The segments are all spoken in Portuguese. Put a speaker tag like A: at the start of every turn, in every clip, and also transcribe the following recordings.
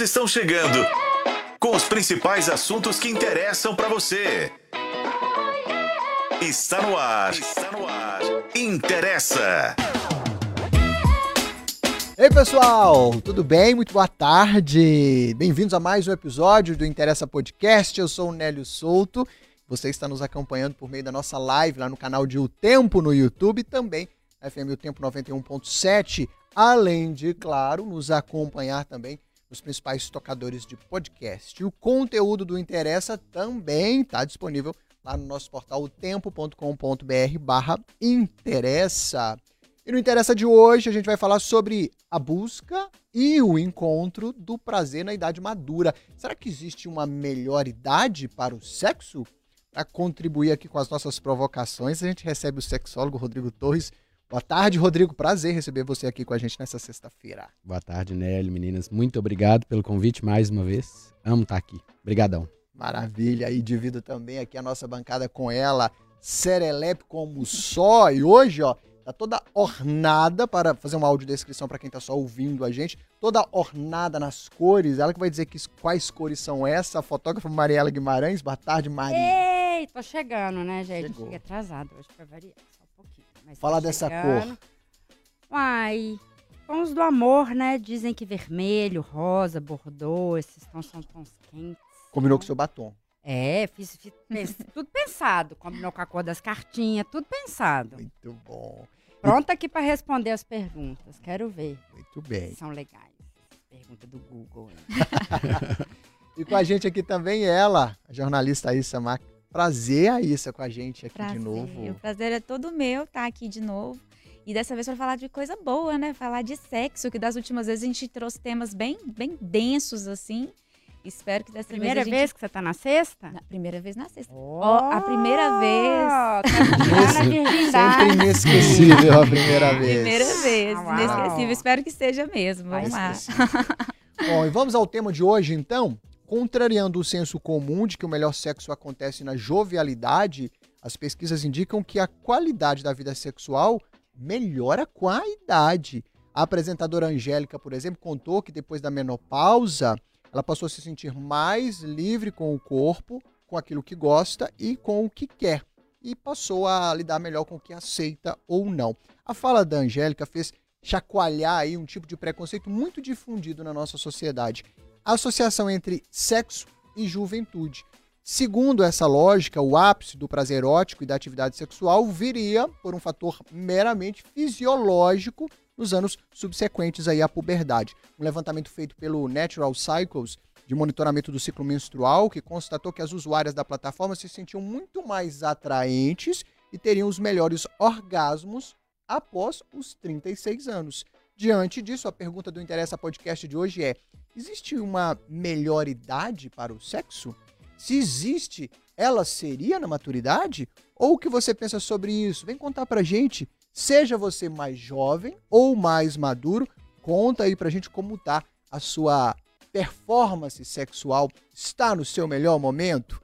A: Estão chegando com os principais assuntos que interessam para você. Está no ar. Está no ar. Interessa.
B: Ei pessoal, tudo bem? Muito boa tarde. Bem-vindos a mais um episódio do Interessa Podcast. Eu sou o Nélio Souto. Você está nos acompanhando por meio da nossa live lá no canal de O Tempo no YouTube também FM O Tempo 91.7, além de, claro, nos acompanhar também nos principais tocadores de podcast. E o conteúdo do Interessa também está disponível lá no nosso portal otempo.com.br barra interessa. E no Interessa de hoje a gente vai falar sobre a busca e o encontro do prazer na idade madura. Será que existe uma melhor idade para o sexo? Para contribuir aqui com as nossas provocações, a gente recebe o sexólogo Rodrigo Torres. Boa tarde, Rodrigo. Prazer receber você aqui com a gente nessa sexta-feira.
C: Boa tarde, Nelly, meninas. Muito obrigado pelo convite mais uma vez. Amo estar aqui. Obrigadão.
B: Maravilha. E divido também aqui a nossa bancada com ela, Serelepe como só. E hoje, ó, tá toda ornada para fazer uma audiodescrição para quem tá só ouvindo a gente. Toda ornada nas cores. Ela que vai dizer que, quais cores são essas. A fotógrafa Mariela Guimarães. Boa tarde, Maria.
D: Ei, tô chegando, né, gente?
B: Chegou.
D: Cheguei atrasado hoje pra variar. Mas
B: Fala
D: tô
B: dessa cor.
D: Uai, tons do amor, né? Dizem que vermelho, rosa, bordô, esses tons são tons quentes.
B: Combinou com o seu batom.
D: É, fiz, fiz- tudo pensado. Combinou com a cor das cartinhas, tudo pensado.
B: Muito bom.
D: Pronta aqui pra responder as perguntas. Quero ver
B: Muito bem.
D: são legais. Pergunta do Google.
B: E com a gente aqui também ela, a jornalista Aissa Mac. Prazer, Aissa, com a gente aqui
E: Prazer.
B: de novo.
E: O prazer é todo meu estar aqui de novo. E dessa vez para falar de coisa boa, né? Falar de sexo, que das últimas vezes a gente trouxe temas bem, bem densos, assim. Espero que dessa
D: Primeira
E: vez a
D: vez
E: gente...
D: que você tá na sexta?
E: Na primeira vez na sexta.
D: Ó,
E: Ó, a primeira vez.
D: Tá virgindade.
B: Sempre inesquecível a primeira vez.
E: Primeira vez,
D: Uau.
E: inesquecível. Espero que seja mesmo. Vamos lá.
B: Bom, e vamos ao tema de hoje, então. Contrariando o senso comum de que o melhor sexo acontece na jovialidade, as pesquisas indicam que a qualidade da vida sexual melhora com a idade. A apresentadora Angélica, por exemplo, contou que depois da menopausa, ela passou a se sentir mais livre com o corpo, com aquilo que gosta e com o que quer. E passou a lidar melhor com o que aceita ou não. A fala da Angélica fez chacoalhar aí um tipo de preconceito muito difundido na nossa sociedade. Associação entre sexo e juventude. Segundo essa lógica, o ápice do prazer erótico e da atividade sexual viria por um fator meramente fisiológico nos anos subsequentes aí à puberdade. Um levantamento feito pelo Natural Cycles de monitoramento do ciclo menstrual, que constatou que as usuárias da plataforma se sentiam muito mais atraentes e teriam os melhores orgasmos após os 36 anos. Diante disso, a pergunta do Interessa Podcast de hoje é: existe uma melhor idade para o sexo? Se existe, ela seria na maturidade? Ou o que você pensa sobre isso? Vem contar pra gente. Seja você mais jovem ou mais maduro, conta aí pra gente como tá a sua performance sexual. Está no seu melhor momento?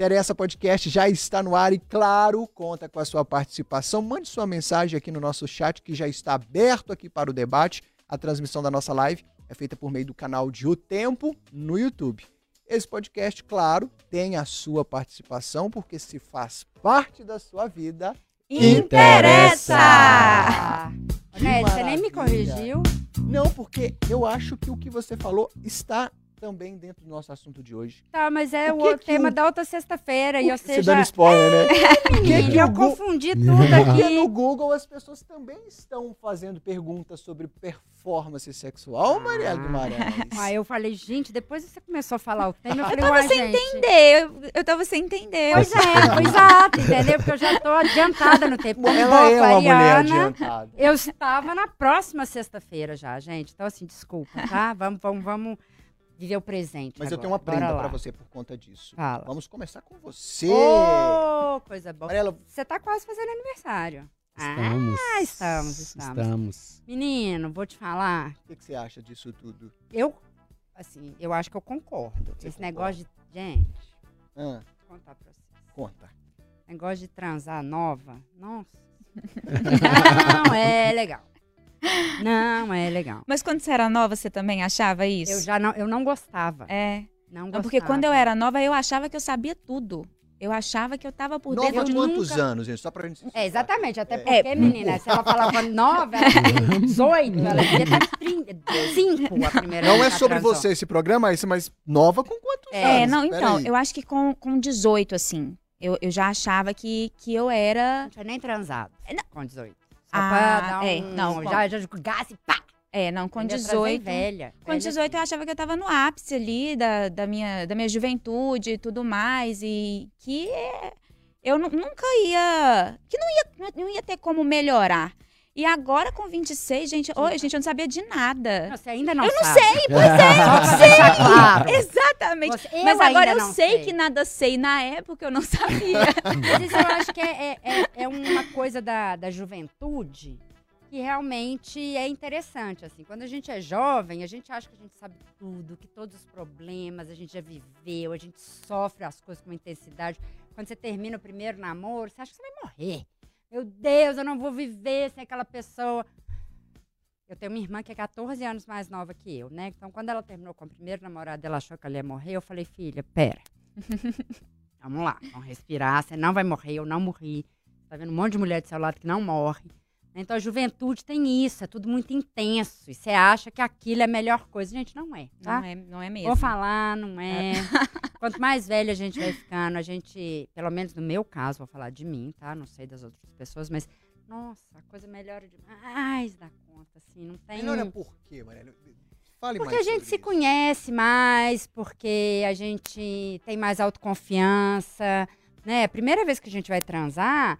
B: Interessa Podcast já está no ar e, claro, conta com a sua participação. Mande sua mensagem aqui no nosso chat, que já está aberto aqui para o debate. A transmissão da nossa live é feita por meio do canal de O Tempo no YouTube. Esse podcast, claro, tem a sua participação, porque se faz parte da sua vida.
E: Interessa!
D: Nelly, você nem me corrigiu.
B: Não, porque eu acho que o que você falou está também dentro do nosso assunto de hoje.
D: Tá, mas é
B: O
D: o,
B: que que
D: tema
B: o-
D: da outra sexta-feira. E ou
B: Você
D: seja,
B: dando spoiler, né? Que que
D: eu confundi tudo
B: Porque
D: aqui.
B: no Google as pessoas também estão fazendo perguntas sobre performance sexual, Maria Guimarães.
D: Aí eu falei, gente, depois você começou a falar o tema, eu
E: Eu
D: falei,
E: tava
D: uai,
E: sem
D: gente.
E: entender. Eu, eu tava sem entender.
D: Pois é, exato, entendeu? Porque eu já tô adiantada no tempo. Como
B: Ela é uma mulher
D: aquariana,
B: adiantada.
D: Eu estava na próxima sexta-feira já, gente. Então, assim, desculpa, tá? Vamos, vamos, vamos viver o presente.
B: Mas eu
D: agora.
B: tenho uma prenda
D: lá.
B: você por conta disso.
D: Fala.
B: Vamos começar com você.
D: Ô, coisa boa.
B: Mariela,
D: Você tá quase fazendo aniversário.
C: Estamos.
D: Ah, estamos, estamos.
C: Estamos.
D: Menino, vou te falar.
B: o que, que você acha disso tudo?
D: Eu, assim, eu acho que eu concordo.
B: Você
D: Esse
B: concorda?
D: negócio de. Gente,
B: Ah,
D: vou contar pra vocês.
B: conta.
D: Negócio de transar nova. Nossa. Não, é legal. Não, é legal.
E: Mas quando você era nova, você também achava isso?
D: Eu já não, eu não gostava.
E: É.
D: Não
E: Não,
D: gostava.
E: porque quando eu era nova, eu achava que eu sabia tudo. Eu achava que eu tava por
B: Nova
E: dentro de
B: quantos
E: nunca...
B: anos, gente? Só pra gente...
D: É, exatamente. Até
B: É.
D: porque, menina, se ela falava nova, ela tinha 18, ela devia estar 5 a primeira
B: Não é sobre
D: transou.
B: você esse programa, esse, mas nova com quantos
E: É,
B: anos?
E: não,
B: Pera
E: então,
B: aí.
E: eu acho que com, com 18, assim, eu, eu já achava que, que eu era...
D: Não tinha nem transado com 18. Só
E: Ah,
D: dar um...
E: é, não,
D: já, já gás e pá!
E: É, não, com
D: Eu ia trazer
E: 18...
D: velha.
E: Com
D: velha
E: 18 eu achava que eu tava no ápice ali da, da, minha, da minha juventude e tudo mais. E que é, eu nu- nunca ia. Que não ia, não ia ter como melhorar. E agora com 26, gente, oi, gente, eu não sabia de nada.
D: Você ainda não
E: eu não
D: sabe.
E: sei, pois é,
D: Só
E: não sei.
D: claro.
E: Exatamente.
D: Você- eu
E: Mas agora eu sei,
D: sei.
E: que nada sei. Na época eu não sabia.
D: Mas isso eu acho que é, é, é- é uma coisa da, da juventude que realmente é interessante, assim. Quando a gente é jovem, a gente acha que a gente sabe tudo, que todos os problemas a gente já viveu, a gente sofre as coisas com intensidade. Quando você termina o primeiro namoro, você acha que você vai morrer. Meu Deus, eu não vou viver sem aquela pessoa. Eu tenho uma irmã que é 14 anos mais nova que eu, né? Então, quando ela terminou com o primeiro namorado, ela achou que ela ia morrer. Eu falei, filha, pera. Vamos lá, vamos respirar. Você não vai morrer, eu não morri. Tá vendo um monte de mulher do seu lado que não morre. Então a juventude tem isso, é tudo muito intenso. E você acha que aquilo é a melhor coisa. Gente, não é, tá?
E: Não é, não é mesmo.
D: Vou falar, não é. Quanto mais velha a gente vai ficando, a gente, pelo menos no meu caso, vou falar de mim, tá? Não sei das outras pessoas, mas, nossa, a coisa melhora demais da conta, assim, não tem.
B: Melhora por quê, Mariana? Fale
D: Porque a gente
B: sobre
D: se
B: isso.
D: conhece mais, porque a gente tem mais autoconfiança, né? A primeira vez que a gente vai transar,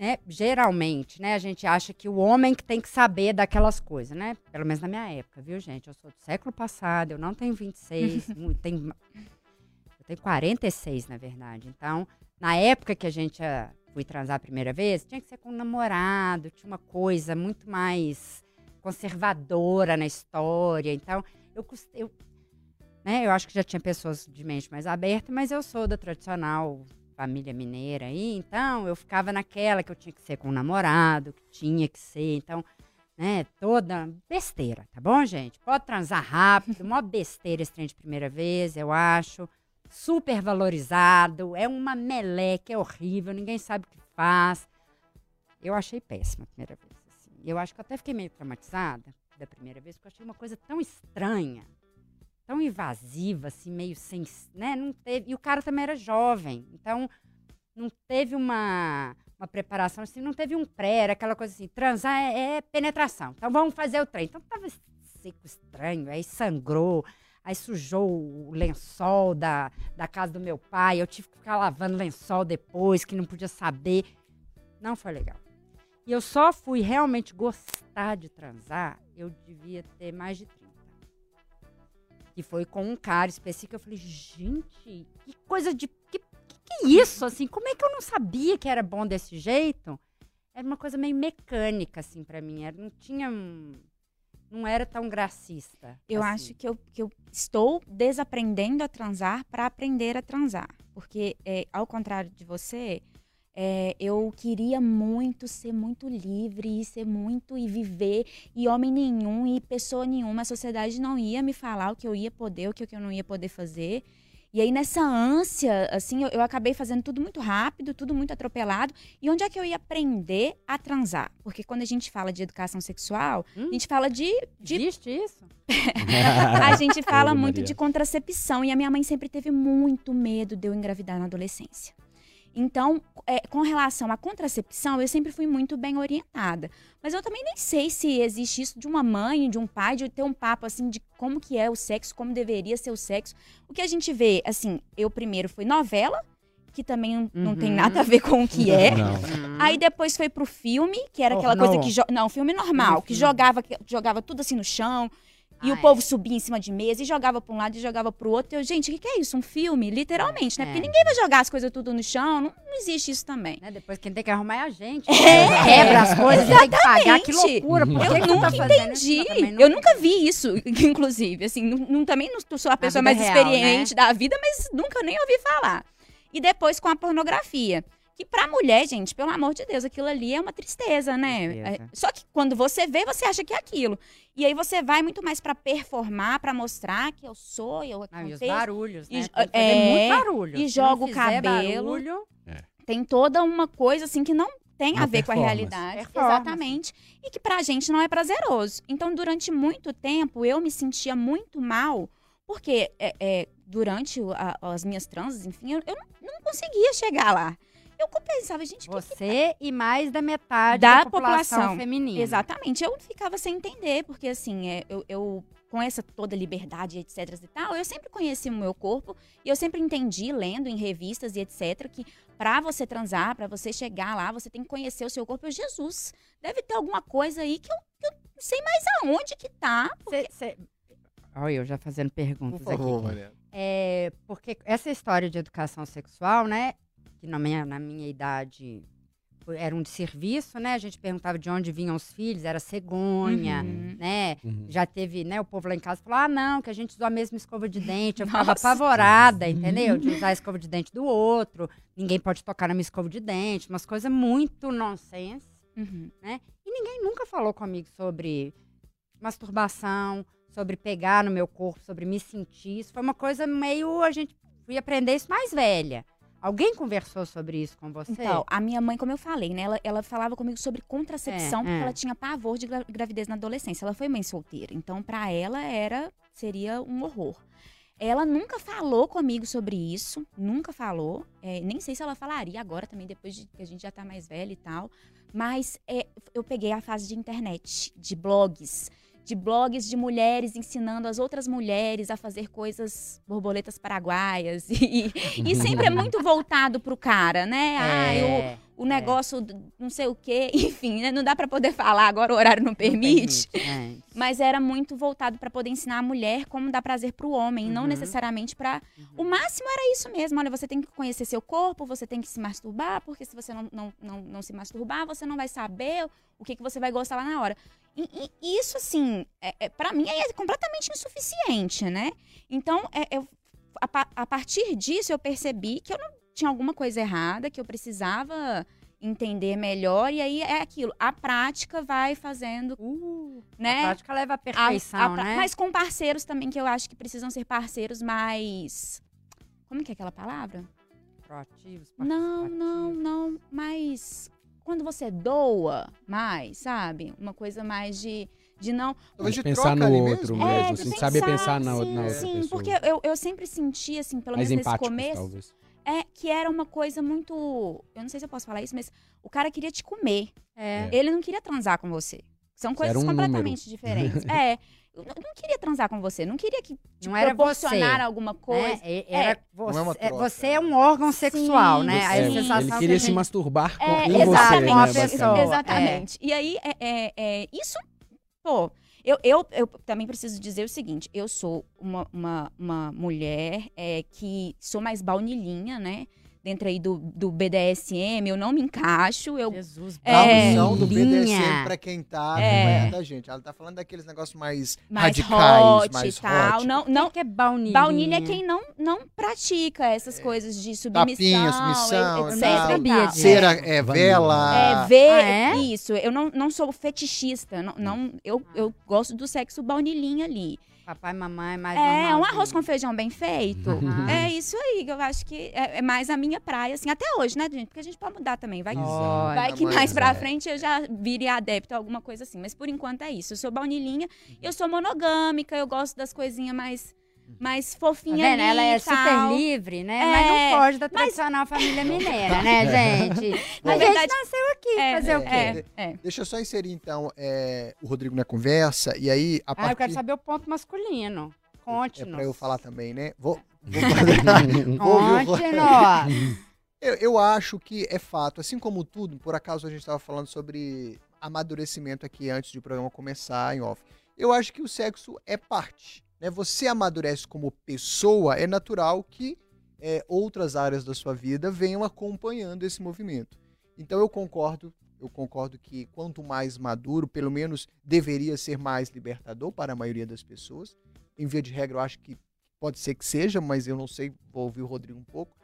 D: né? Geralmente, né? A gente acha que o homem que tem que saber daquelas coisas, né? Pelo menos na minha época, viu, gente? Eu sou do século passado, eu não tenho 26, mu- tenho, eu tenho 46, na verdade. Então, na época que a gente ah, fui transar a primeira vez, tinha que ser com um namorado, tinha uma coisa muito mais conservadora na história. Então, eu, eu, né, eu acho que já tinha pessoas de mente mais aberta, mas eu sou da tradicional família mineira aí, então eu ficava naquela que eu tinha que ser com um namorado, que tinha que ser, então, né, toda besteira, tá bom, gente? Pode transar rápido, mó besteira esse trem de primeira vez, eu acho. Super valorizado, é uma meleca, é horrível, ninguém sabe o que faz. Eu achei péssima a primeira vez. assim. Eu acho que eu até fiquei meio traumatizada da primeira vez, porque eu achei uma coisa tão estranha, tão invasiva, assim, meio sem. Né? Não teve, e o cara também era jovem, então não teve uma, uma preparação, assim, não teve um pré, era aquela coisa assim: transar é, é penetração, então vamos fazer o trem. Então tava seco, estranho, aí sangrou. Aí sujou o lençol da, da casa do meu pai. Eu tive que ficar lavando lençol depois, que não podia saber. Não foi legal. E eu só fui realmente gostar de transar, eu devia ter mais de 30. Que foi com um cara específico. Eu falei, gente, que coisa de. Que, que, que é isso? Assim, como é que eu não sabia que era bom desse jeito? Era uma coisa meio mecânica, assim, pra mim. Era, não tinha. um- Não era tão gracista.
E: Eu
D: assim.
E: acho que eu, que eu estou desaprendendo a transar para aprender a transar. Porque, é, ao contrário de você, é, eu queria muito ser muito livre e ser muito e viver. E homem nenhum e pessoa nenhuma, a sociedade não ia me falar o que eu ia poder, o que eu não ia poder fazer. E aí, nessa ânsia, assim, eu, eu acabei fazendo tudo muito rápido, tudo muito atropelado. E onde é que eu ia aprender a transar? Porque quando a gente fala de educação sexual,
D: Hum?
E: a gente fala de, de
D: Existe isso?
E: a gente fala
C: Ô,
E: muito de contracepção e a minha mãe sempre teve muito medo de eu engravidar na adolescência. Então, é, com relação à contracepção, eu sempre fui muito bem orientada. Mas eu também nem sei se existe isso de uma mãe, de um pai, de ter um papo assim de como que é o sexo, como deveria ser o sexo. O que a gente vê, assim, eu primeiro fui novela, que também não tem
D: Uhum.
E: nada a ver com o que é.
C: Não.
E: Aí depois foi pro filme, que era aquela
D: Pornô.
E: coisa que. jo- Não, filme normal, que jogava, que jogava tudo assim no chão. E
D: Ah,
E: o
D: é.
E: povo subia em cima de mesa e jogava pra um lado e jogava pro outro. Eu, gente, o que, que é isso? Um filme? Literalmente, né?
D: É.
E: Porque ninguém vai jogar as coisas tudo no chão. Não, não existe isso também.
D: Né? Depois quem tem que arrumar é a gente.
E: É.
D: Quebra as coisas, tem que pagar. Que loucura. Por
E: Eu
D: que tu
E: nunca
D: tá
E: entendi.
D: também
E: Eu nunca vi isso, inclusive. Assim, não, não- também não sou a pessoa mais
D: real,
E: experiente da vida, mas nunca nem ouvi falar. E depois com a pornografia. Que pra mulher, gente, pelo amor de Deus, aquilo ali é uma tristeza, né?
D: Tristeza.
E: É, só que quando você vê, você acha que é aquilo. E aí você vai muito mais pra performar, pra mostrar que eu sou, eu
D: Não, e os
E: aconteço.
D: barulhos, né?
E: E- é,
D: muito barulho.
E: e joga o cabelo.
D: barulho,
E: Tem toda uma coisa assim que não tem a ver com a realidade. Exatamente. E que pra gente não é prazeroso. Então, durante muito tempo, eu me sentia muito mal, porque é, é, durante a- as minhas transes, enfim, eu, eu não, não conseguia chegar lá. Eu pensava, gente, o que que
D: você e mais da metade
E: Da
D: da, população,
E: população.
D: feminina.
E: Exatamente. Eu ficava sem entender, porque assim, é, eu, eu- com essa toda liberdade, etc e tal, eu sempre conheci o meu corpo e eu sempre entendi, lendo em revistas e etc, que pra você transar, pra você chegar lá, você tem que conhecer o seu corpo. Eu, Jesus, deve ter alguma coisa aí que eu, que eu não sei mais aonde que tá.
D: Cê- cê- Olha, eu já fazendo
B: Por
D: perguntas
B: favor,
D: aqui.
B: Mariana.
D: É, porque essa história de educação sexual, né? Que na minha, na minha idade foi- era um serviço, né? A gente perguntava de onde vinham os filhos, era cegonha,
E: Uhum.
D: né?
C: Uhum.
D: Já teve, né? O povo lá em casa falou: ah, não, que a gente usou a mesma escova de dente. Eu ficava
E: Nossa.
D: apavorada, entendeu? De usar a escova de dente do outro. Ninguém pode tocar na minha escova de dente. Umas coisas muito nonsense.
E: Uhum.
D: E ninguém nunca falou comigo sobre masturbação, sobre pegar no meu corpo, sobre me sentir. Isso foi uma coisa meio. A gente fui aprender isso mais velha. Alguém conversou sobre isso com você?
E: Então, a minha mãe, como eu falei, né? Ela, ela falava comigo sobre contracepção,
D: É,
E: porque
D: é.
E: ela tinha pavor de gra- gravidez na adolescência. Ela foi mãe solteira. Então, pra ela, era seria um horror. Ela nunca falou comigo sobre isso, nunca falou. É, nem sei se ela falaria agora também, depois de que a gente já tá mais velha e tal. Mas é, eu peguei a fase de internet, de blogs, de blogs de mulheres ensinando as outras mulheres a fazer coisas borboletas paraguaias. E, e sempre é muito voltado pro cara, né? Ah, eu,
D: É,
E: o negócio, do não sei o quê, enfim, né? não dá pra poder falar agora, o horário não
D: não
E: permite.
D: é.
E: Mas era muito voltado pra poder ensinar a mulher como dar prazer pro homem, e não
D: Uhum.
E: necessariamente pra. O máximo era isso mesmo. Olha, você tem que conhecer seu corpo, você tem que se masturbar, porque se você não, não, não, não se masturbar, você não vai saber o que, que você vai gostar lá na hora. E, e- isso, assim, é, é, para mim é completamente insuficiente, né? Então, é, eu, a, a partir disso, eu percebi que eu não tinha alguma coisa errada, que eu precisava entender melhor, e aí é aquilo. A prática vai fazendo,
D: Uh,
E: né?
D: A prática leva à
E: A-
D: perfeição,
E: a pra-
D: né?
E: Mas com parceiros também, que eu acho que precisam ser parceiros mais. Como que é aquela palavra?
D: Proativos,
E: Não, não, não. Mas quando você doa mais, sabe? Uma coisa mais de, de não.
B: Talvez de
C: pensar
B: troca
C: no
B: ali
C: outro
B: mesmo.
C: mesmo,
E: É,
C: assim,
E: de
C: saber pensar na,
E: sim,
C: na outra
E: sim,
C: pessoa.
E: porque eu, eu sempre senti, assim, pelo
C: Mais
E: menos nesse começo,
C: talvez.
E: é que era uma coisa muito. Eu não sei se eu posso falar isso, mas o cara queria te comer.
D: É.
E: Ele não queria transar com você. São coisas
C: um
E: completamente diferentes. é. Eu não não queria transar com você, não queria que te
D: Não era
E: proporcionar
D: você,
E: alguma coisa.
D: Né? E- Era
B: Não é
D: você,
B: uma
D: é-
B: troca,
D: você é um órgão sexual,
E: Sim,
D: né? A
C: É,
E: sim.
D: sensação
C: ele
D: que
C: queria
D: a
C: se
D: gente-
C: masturbar com,
E: É, exatamente.
C: você,
D: Com a
C: né,
D: pessoa.
C: basicamente.
E: Exatamente. E aí, é, é, é, isso, pô, eu, eu, eu também preciso dizer o seguinte: eu sou uma, uma, uma mulher é, que sou mais baunilhinha, né? Dentro aí do, do BDSM, eu não me encaixo. Eu,
D: Jesus,
E: É.
B: A do
D: linha.
B: BDSM pra quem tá
E: É.
B: acompanhando a gente. Ela tá falando daqueles negócios mais,
E: mais
B: radicais,
E: hot
B: mais
E: tal.
B: hot.
E: Não,
D: Não,
E: não,
D: que é baunilha?
E: baunilha é quem não, não pratica essas coisas de submissão,
B: Tapinha, submissão,
E: etc.
B: tal.
D: Sabia disso.
B: Cera, é, vela.
E: É, ver
D: Ah, é?
E: isso. Eu não, não sou fetichista. Não, não- eu, eu gosto do sexo baunilhinha ali.
D: Papai mamãe mais
E: É, um
D: normalzinho.
E: arroz com feijão bem feito.
D: Uhum.
E: É isso aí, que eu acho que é, é mais a minha praia, assim, até hoje, né, gente? Porque a gente pode mudar também. Vai,
D: Olha,
E: vai que mais pra
C: é.
E: frente eu já vire adepto a alguma coisa assim. Mas por enquanto é isso. Eu sou baunilhinha, eu sou monogâmica, eu gosto das coisinhas mais, mais
D: Tá
E: fofinhas
D: vendo?
E: ali
D: Ela é
E: tal.
D: super livre, né?
E: É,
D: mas não foge da tradicional família mineira, né, gente?
E: Na
D: a gente
E: verdade-
D: nasceu aqui,
E: É,
D: fazer o quê?
E: é, é.
B: Deixa eu só inserir, então, é, o Rodrigo na conversa. E aí, a
D: Ah, eu quero saber o ponto masculino.
B: É
D: Conte-nos.
B: pra eu falar também, né? Vou,
D: Conte-nos.
B: Eu, eu acho que é fato, assim como tudo, por acaso a gente estava falando sobre amadurecimento aqui antes de o programa começar em off. Eu acho que o sexo é parte. Né? Você amadurece como pessoa, é natural que é, outras áreas da sua vida venham acompanhando esse movimento. Então eu concordo, eu concordo que quanto mais maduro, pelo menos deveria ser mais libertador para a maioria das pessoas. Em via de regra, eu acho que pode ser que seja, mas eu não sei, vou ouvir o Rodrigo um pouco.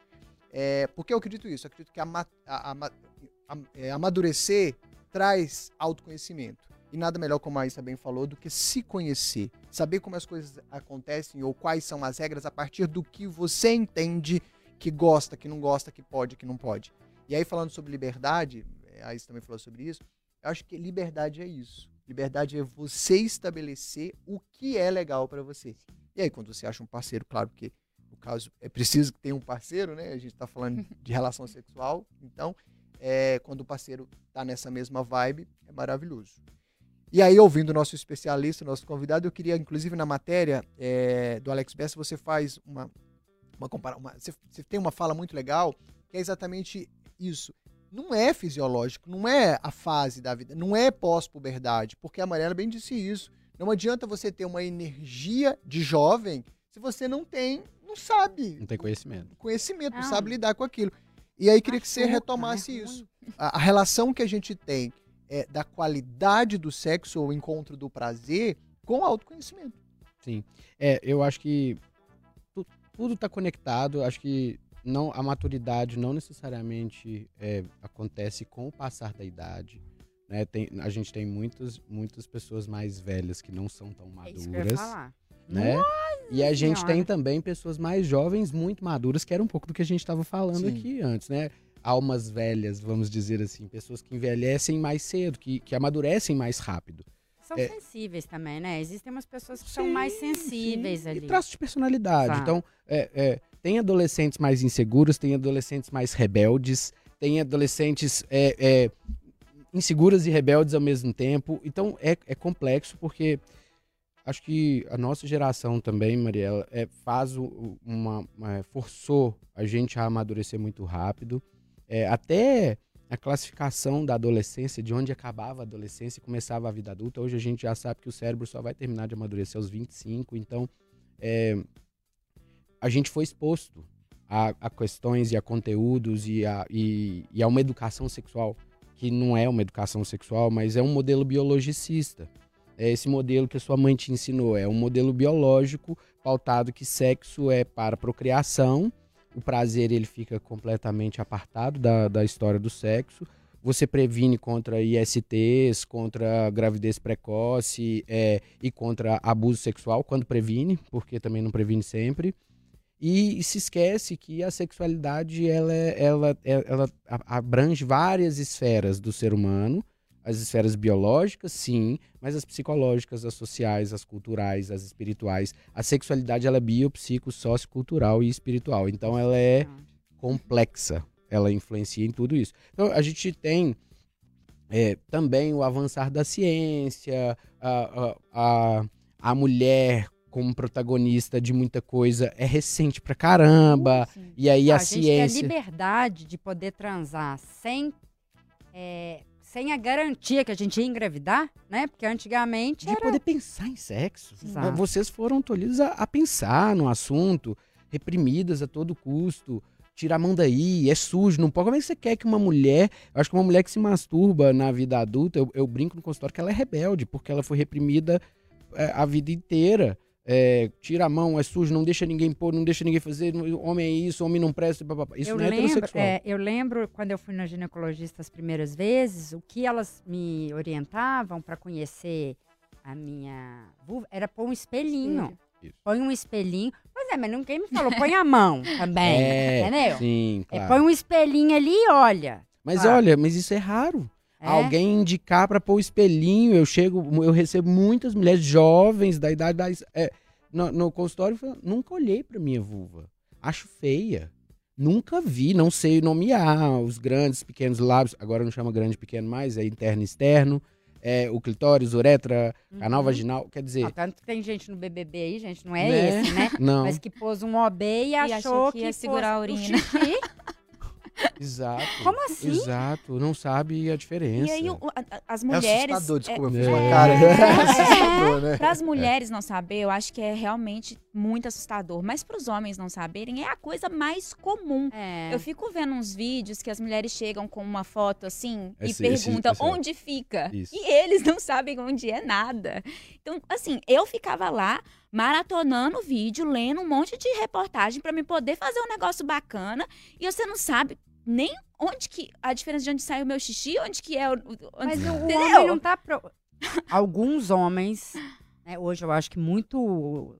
B: É, por que eu acredito isso? Eu acredito que a- ama- a- é, amadurecer traz autoconhecimento. E nada melhor, como a Aissa bem falou, do que se conhecer. Saber como as coisas acontecem ou quais são as regras a partir do que você entende que gosta, que não gosta, que pode, que não pode. E aí, falando sobre liberdade, a Aissa também falou sobre isso, eu acho que liberdade é isso. Liberdade é você estabelecer o que é legal pra você. E aí, quando você acha um parceiro, claro que no caso é preciso que tenha um parceiro, né? A gente tá falando de relação sexual, então é, quando o parceiro tá nessa mesma vibe, é maravilhoso. E aí, ouvindo o nosso especialista, o nosso convidado, eu queria, inclusive, na matéria é, do Alex Bessa, você faz uma. uma, compara uma você, você tem uma fala muito legal, que é exatamente isso. Não é fisiológico, não é a fase da vida, não é pós-puberdade, porque a Amarela bem disse isso. Não adianta você ter uma energia de jovem se você não tem, não sabe
C: Não tem conhecimento.
B: conhecimento, não
D: Não.
B: sabe lidar com aquilo. E aí queria que você retomasse
D: né?
B: isso. A, a relação que a gente tem é, da qualidade do sexo ou encontro do prazer com o autoconhecimento.
C: É, eu acho que tu- tudo está conectado. Acho que não a maturidade não necessariamente é, acontece com o passar da idade. Né? Tem, a gente tem muitas, muitas pessoas mais velhas que não são tão
D: É isso que eu ia
C: maduras.
D: falar.
C: né? E a gente
D: Senhora.
C: tem também pessoas mais jovens, muito maduras, que era um pouco do que a gente estava falando
B: Sim.
C: aqui antes, né? Almas velhas, vamos dizer assim, pessoas que envelhecem mais cedo, que, que amadurecem mais rápido.
D: São
C: É.
D: sensíveis também, né? Existem umas pessoas que são
C: Sim,
D: mais sensíveis
C: sim.
D: ali.
C: E traços de personalidade.
D: Tá.
C: Então, é, é, tem adolescentes mais inseguros, tem adolescentes mais rebeldes, tem adolescentes é, é, inseguras e rebeldes ao mesmo tempo. Então, é, é complexo porque acho que a nossa geração também, Mariela, é, faz uma, uma- forçou a gente a amadurecer muito rápido. É, até a classificação da adolescência, de onde acabava a adolescência e começava a vida adulta. Hoje a gente já sabe que o cérebro só vai terminar de amadurecer aos 25, então é, a gente foi exposto a, a questões e a conteúdos e a, e, e a uma educação sexual que não é uma educação sexual, mas é um modelo biologicista. É esse modelo que a sua mãe te ensinou. É um modelo biológico pautado que sexo é para procriação, o prazer ele fica completamente apartado da, da história do sexo. Você previne contra ISTs, contra gravidez precoce é, e contra abuso sexual, quando previne, porque também não previne sempre. E, se esquece que a sexualidade ela, é- ela, é- ela abrange várias esferas do ser humano. As esferas biológicas, sim, mas as psicológicas, as sociais, as culturais, as espirituais. A sexualidade ela é bio, psico, sociocultural e espiritual. Então ela é complexa. Ela influencia em tudo isso. Então, a gente tem é, também o avançar da ciência, a, a, a, a mulher como protagonista de muita coisa é recente pra caramba.
E: Sim.
C: E aí
D: Ah,
C: a,
D: a gente tem a
C: ciência.
D: liberdade de poder transar sem, é, sem a garantia que a gente ia engravidar, né? Porque antigamente
C: De
D: era...
C: poder pensar em sexo.
D: Exato.
C: Vocês foram tolhidos a, a pensar no assunto, reprimidas a todo custo. Tira a mão daí, é sujo, não pode. Como é que você quer que uma mulher. Eu acho que uma mulher que se masturba na vida adulta, eu, eu brinco no consultório que ela é rebelde, porque ela foi reprimida é, a vida inteira. É, tira a mão, é sujo, não deixa ninguém pôr, não deixa ninguém fazer, homem é isso, homem não presta, papapá. Isso
D: eu
C: não é
D: lembro,
C: heterossexual.
D: é, eu lembro quando eu fui na ginecologista as primeiras vezes, o que elas me orientavam para conhecer a minha vulva era pôr um espelhinho.
C: Isso.
D: Põe um espelhinho. Pois é, mas ninguém me falou, põe a mão também.
C: É,
D: entendeu?
C: Sim,
D: É,
C: claro.
D: põe um espelhinho ali e olha.
C: Mas
D: Claro.
C: olha, mas isso é raro.
D: É?
C: Alguém indicar pra pôr o espelhinho. Eu chego, eu recebo muitas mulheres jovens da idade da, é, no, no consultório falando, nunca olhei pra minha vulva. Acho feia. Nunca vi, não sei nomear os grandes, pequenos lábios. Agora não chama grande e pequeno mais, é interno e externo. É, o clitóris, uretra, canal
D: Uhum.
C: vaginal. Quer dizer,
D: Ó, tanto que tem gente no BBB aí, gente, não é
C: Né?
D: esse, né?
C: não.
D: Mas que pôs um OB e achou,
E: achou que ia
D: fosse
E: segurar a urina.
C: Exato.
D: Como assim?
C: Exato. Não sabe a diferença.
E: E aí o- a- as
B: É
E: mulheres.
B: assustador, desculpa, eu
C: é-
B: fiz uma
C: É.
B: cara. É assustador, né?
E: Para as mulheres não saber, eu acho que é realmente muito assustador. Mas para os homens não saberem, é a coisa mais comum.
D: É.
E: Eu fico vendo uns vídeos que as mulheres chegam com uma foto assim e
C: Esse- esse-
E: perguntam
C: esse é-
E: onde fica.
C: Isso.
E: E eles não sabem onde é nada. Então, assim, eu ficava lá maratonando vídeo, lendo um monte de reportagem para me poder fazer um negócio bacana. E você não sabe nem onde que a diferença de onde sai o meu xixi, onde que é o. Onde,
D: Mas o,
E: Entendeu?
D: homem não tá. Pro... Alguns homens, né, hoje eu acho que muito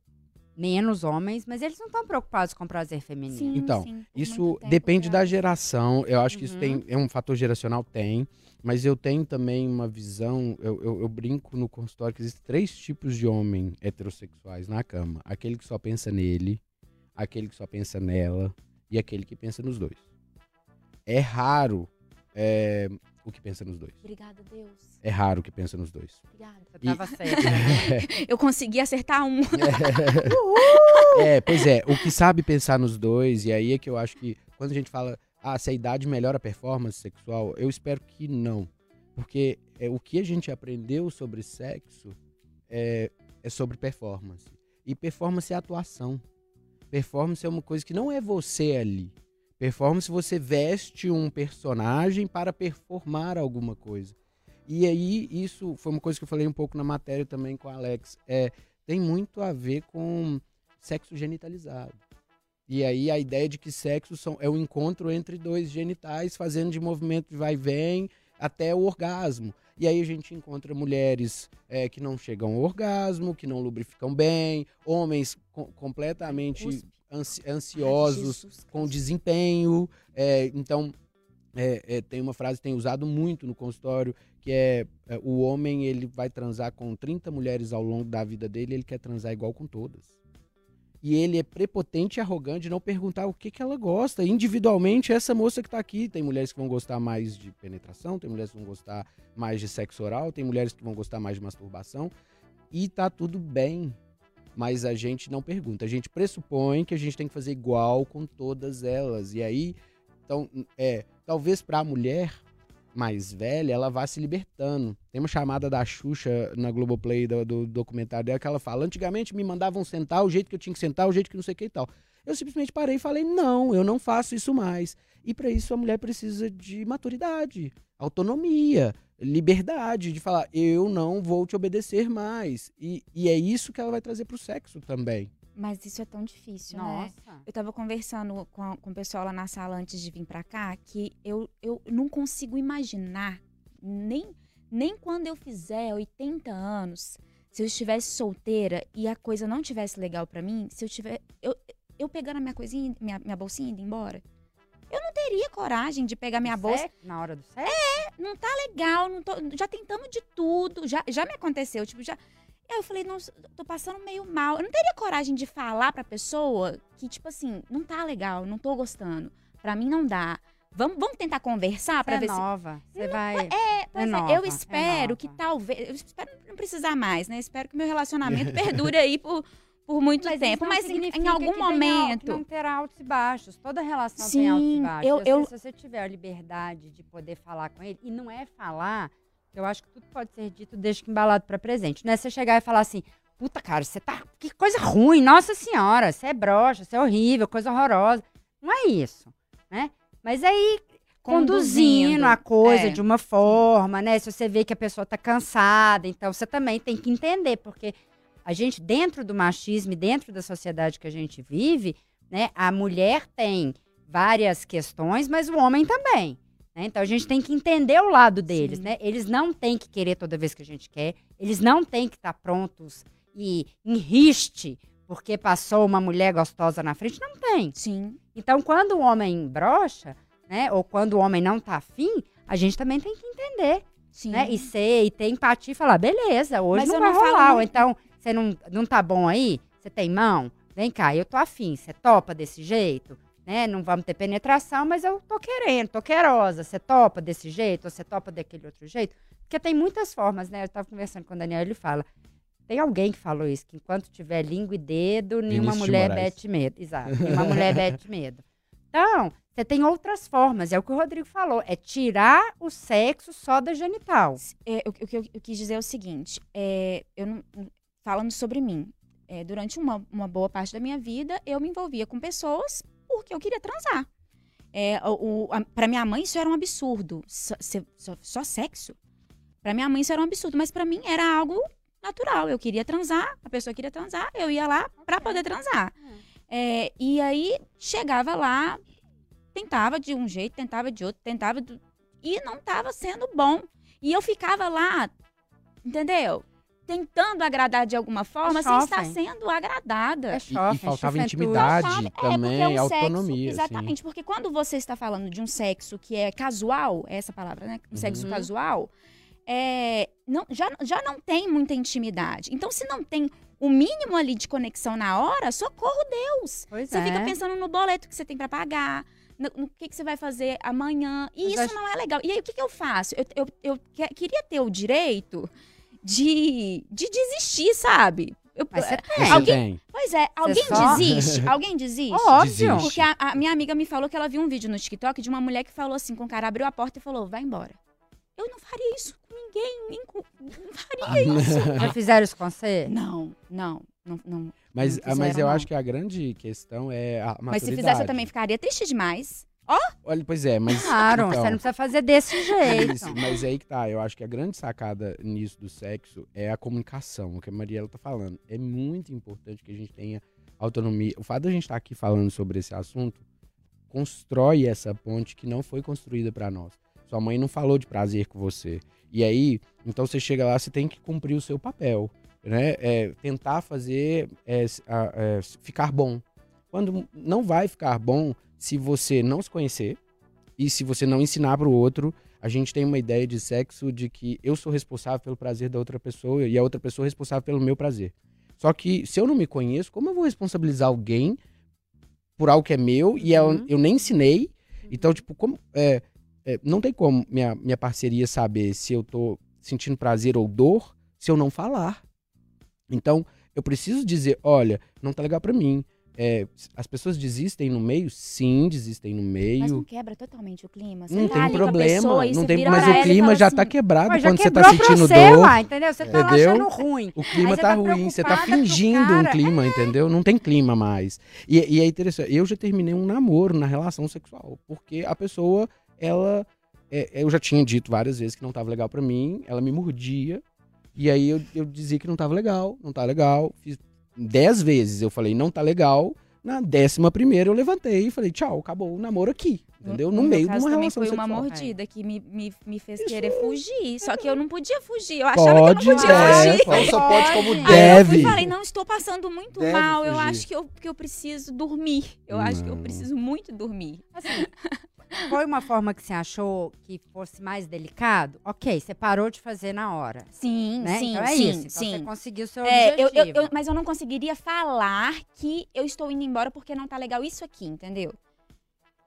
D: menos homens, mas eles não estão preocupados com prazer feminino.
E: Sim,
C: Então,
E: sim,
C: Isso depende
E: já.
C: da geração. Eu acho que isso
D: Uhum.
C: tem, é um fator geracional, tem. Mas eu tenho também uma visão. Eu, eu, eu brinco no consultório que existem três tipos de homem heterossexuais na cama: aquele que só pensa nele, aquele que só pensa nela e aquele que pensa nos dois. É raro é, o que pensa nos dois.
E: Obrigada, Deus.
C: É raro o que pensa nos dois.
E: Obrigada.
D: Você tava certa. né?
E: Eu consegui acertar um.
C: É, pois é, o que sabe pensar nos dois, e aí é que eu acho que quando a gente fala, ah, se a idade melhora a performance sexual, eu espero que não. Porque é, o que a gente aprendeu sobre sexo é, é sobre performance. E performance é atuação. Performance é uma coisa que não é você ali. Performance você veste um personagem para performar alguma coisa. E aí, isso foi uma coisa que eu falei um pouco na matéria também com a Alex. É, tem muito a ver com sexo genitalizado. E aí a ideia de que sexo são, é o encontro entre dois genitais fazendo de movimento de vai e vem até o orgasmo. E aí a gente encontra mulheres é, que não chegam ao orgasmo, que não lubrificam bem, homens co- completamente
E: Cuspe.
C: Ansiosos
E: Jesus
C: com desempenho. é, então, é, é, tem uma frase que tem usado muito no consultório, que é, é, o homem ele vai transar com 30 mulheres ao longo da vida dele, ele quer transar igual com todas. E ele é prepotente e arrogante não perguntar o que, que ela gosta. Individualmente, essa moça que tá aqui, tem mulheres que vão gostar mais de penetração, tem mulheres que vão gostar mais de sexo oral, tem mulheres que vão gostar mais de masturbação. E tá tudo bem. Mas a gente não pergunta. A gente pressupõe que a gente tem que fazer igual com todas elas. E aí, então, é, talvez para a mulher mais velha, ela vá se libertando. Tem uma chamada da Xuxa na Globoplay do, do documentário dela que ela fala: antigamente me mandavam sentar o jeito que eu tinha que sentar, o jeito que não sei o que e tal. Eu simplesmente parei e falei: não, eu não faço isso mais. E para isso a mulher precisa de maturidade, autonomia, liberdade, de falar: eu não vou te obedecer mais. E, e é isso que ela vai trazer pro sexo também.
E: Mas isso é tão difícil, né?
D: Nossa.
E: Eu tava conversando com, a- com o pessoal lá na sala antes de vir pra cá que eu, eu não consigo imaginar, nem, nem quando eu fizer 80 anos, se eu estivesse solteira e a coisa não tivesse legal pra mim, se eu tiver. Eu, eu pegando a minha coisinha, minha, minha bolsinha e indo embora. Eu não teria coragem de pegar minha bolsa.
D: Sexo? Na hora do sexo?
E: Não tá legal, não tô- já tentamos de tudo, já, já me aconteceu, tipo, já. Aí eu falei, nossa, tô passando meio mal. Eu não teria coragem de falar pra pessoa que, tipo assim, não tá legal, não tô gostando. Pra mim não dá. Vamos, vamos tentar conversar pra
D: Você é
E: ver se.
D: nova. Você vai.
E: É, pois é,
D: nova,
E: eu
D: é
E: espero que
D: nova.
E: talvez. Eu espero não precisar mais, né? Espero que meu relacionamento perdure aí por, por muito
D: Mas
E: tempo.
D: não
E: Mas em, em algum momento.
D: que não terá altos e baixos. Toda relação tem altos
E: Sim,
D: e baixos.
E: eu-
D: Eu, sei,
E: eu-
D: Se você tiver a liberdade de poder falar com ele, e não é falar, eu acho que tudo pode ser dito desde que embalado para presente. Não é você chegar e falar assim, puta, cara, você tá. Que coisa ruim, nossa senhora, você é broxa, você é horrível, coisa horrorosa. Não é isso, né? Mas aí conduzindo a coisa
E: é.
D: de uma forma, né? Se você vê que a pessoa tá cansada, então você também tem que entender, porque a gente, dentro do machismo e dentro da sociedade que a gente vive, né? A mulher tem várias questões, mas o homem também. né? Então a gente tem que entender o lado deles,
E: Sim.
D: né? Eles não têm que querer toda vez que a gente quer, eles não têm que estar prontos e em riste porque passou uma mulher gostosa na frente, não tem.
E: Sim.
D: Então, quando o homem brocha, né, ou quando o homem não tá afim, a gente também tem que entender,
E: Sim.
D: né, e ser, e ter empatia e falar, beleza, hoje
E: Mas
D: não
E: eu
D: vai
E: não falo
D: rolar,
E: muito-
D: então, você não, não tá bom aí, você tem mão, vem cá, eu tô afim, você topa desse jeito, né, não vamos ter penetração, mas eu tô querendo, tô querosa, você topa desse jeito, ou você topa daquele outro jeito, porque tem muitas formas, né, eu tava conversando com o Daniel, ele fala, tem alguém que falou isso, que enquanto tiver língua e dedo, nenhuma
C: Vinícius de
D: mulher
C: Moraes.
D: mete medo. Exato, nenhuma mulher mete medo. Então, Você tem outras formas, é o que o Rodrigo falou, é tirar o sexo só da genital.
E: É, o, o que eu, eu quis dizer é o seguinte: é, eu não, falando sobre mim, é, durante uma, uma boa parte da minha vida, eu me envolvia com pessoas porque eu queria transar. É, o, o, a, pra minha mãe, isso era um absurdo. Só, só, só sexo? Pra minha mãe, isso era um absurdo. Mas pra mim, era algo natural. Eu queria transar, a pessoa queria transar, eu ia lá pra poder transar. É, e aí, chegava lá, tentava de um jeito, tentava de outro, tentava... do- E não tava sendo bom. E eu ficava lá, entendeu? Tentando agradar de alguma forma, sem estar sendo agradada.
D: É
C: E, e faltava intimidade
E: Sabe? É,
C: também,
E: é um
C: autonomia.
E: Sexo,
C: assim.
E: exatamente, porque quando você está falando de um sexo que é casual, é essa palavra, né? Um sexo
D: Uhum.
E: casual, é, não, já, já não tem muita intimidade. Então, se não tem o mínimo ali de conexão na hora, socorro Deus.
D: Pois
E: Você
D: é.
E: fica pensando no boleto que você tem para pagar, no, no que, que você vai fazer amanhã. E
D: Mas
E: isso
D: acho-
E: não é legal. E aí, o que, que eu faço? Eu, eu, eu que- queria ter o direito de, de desistir, sabe? Eu-
D: Mas você
C: Você
E: Alguém-
C: tem.
E: Pois é, alguém
D: só-
E: desiste? Alguém desiste?
D: Óbvio.
C: Desiste.
E: Porque a, a minha amiga me falou que ela viu um vídeo no TikTok de uma mulher que falou assim, com o cara abriu a porta e falou, vai embora. Eu não faria isso com ninguém, nem com... Não faria isso.
D: Já fizeram isso com você?
E: não, não, não, não.
C: Mas,
E: Não
C: ah, mas
E: fizeram,
C: eu
E: não.
C: acho que a grande questão é a
E: Mas se fizesse, eu
C: maturidade.
E: também ficaria triste demais.
C: Olha, pois é, mas.
D: Claro,
C: então,
D: você não precisa fazer desse jeito.
C: Isso, mas aí que tá, eu acho que a grande sacada nisso do sexo é a comunicação, o que a Mariela tá falando. É muito importante que a gente tenha autonomia. O fato de a gente estar aqui falando sobre esse assunto constrói essa ponte que não foi construída pra nós. Sua mãe não falou de prazer com você. E aí, então você chega lá, você tem que cumprir o seu papel, né? É, tentar fazer é, é, ficar bom. Quando não vai ficar bom se você não se conhecer e se você não ensinar pro outro, a gente tem uma ideia de sexo de que eu sou responsável pelo prazer da outra pessoa e a outra pessoa é responsável pelo meu prazer. Só que se eu não me conheço, como eu vou responsabilizar alguém por algo que é meu e ela-
D: Uhum.
C: eu nem ensinei? Então, tipo, como é, é, não tem como minha, minha parceria saber se eu tô sentindo prazer ou dor se eu não falar. Então, eu preciso dizer, olha, não tá legal pra mim. É, as pessoas desistem no meio? Sim, desistem no meio.
E: Mas não quebra totalmente o clima. Você
C: Não
E: tá
C: tem problema,
E: pessoa
C: não tem, mas o clima já
E: assim,
C: tá quebrado quando você tá sentindo
D: você,
C: dor.
D: uai, entendeu? Você tá
C: Entendeu?
D: achando ruim.
C: O clima
D: Aí
C: tá,
D: tá
C: ruim, você tá fingindo
D: cara-
C: um clima, entendeu? Não tem clima mais. E, e é interessante, eu já terminei um namoro na relação sexual, porque a pessoa, ela, é, eu já tinha dito várias vezes que não tava legal pra mim, ela me mordia, e aí eu, eu dizia que não tava legal, não tá legal, fiz dez vezes eu falei não tá legal, na décima primeira eu levantei e falei tchau, acabou o namoro aqui, entendeu? No,
E: meu
C: meio de uma
E: também
C: relação
E: foi uma mordida que me, me, me fez
C: Isso
E: querer fugir. Só que eu não podia fugir. Eu achava
C: Pode,
E: que eu não podia
C: é,
E: fugir.
C: pode.
B: Não só pode como
D: Pode.
B: deve.
E: Aí eu fui e falei, não, estou passando muito
B: Deve
E: mal. Eu
B: fugir.
E: acho que eu, que eu preciso dormir. Eu acho que eu
C: Não.
E: preciso muito dormir.
D: Assim, foi uma forma que você achou que fosse mais delicado? Ok, você parou de fazer na hora.
E: Sim,
D: Né?
E: sim,
D: então é
E: sim,
D: isso. Então
E: sim.
D: você conseguiu o seu
E: É, eu,
D: objetivo.
E: eu- eu- mas eu não conseguiria falar que eu estou indo embora porque não tá legal isso aqui, entendeu?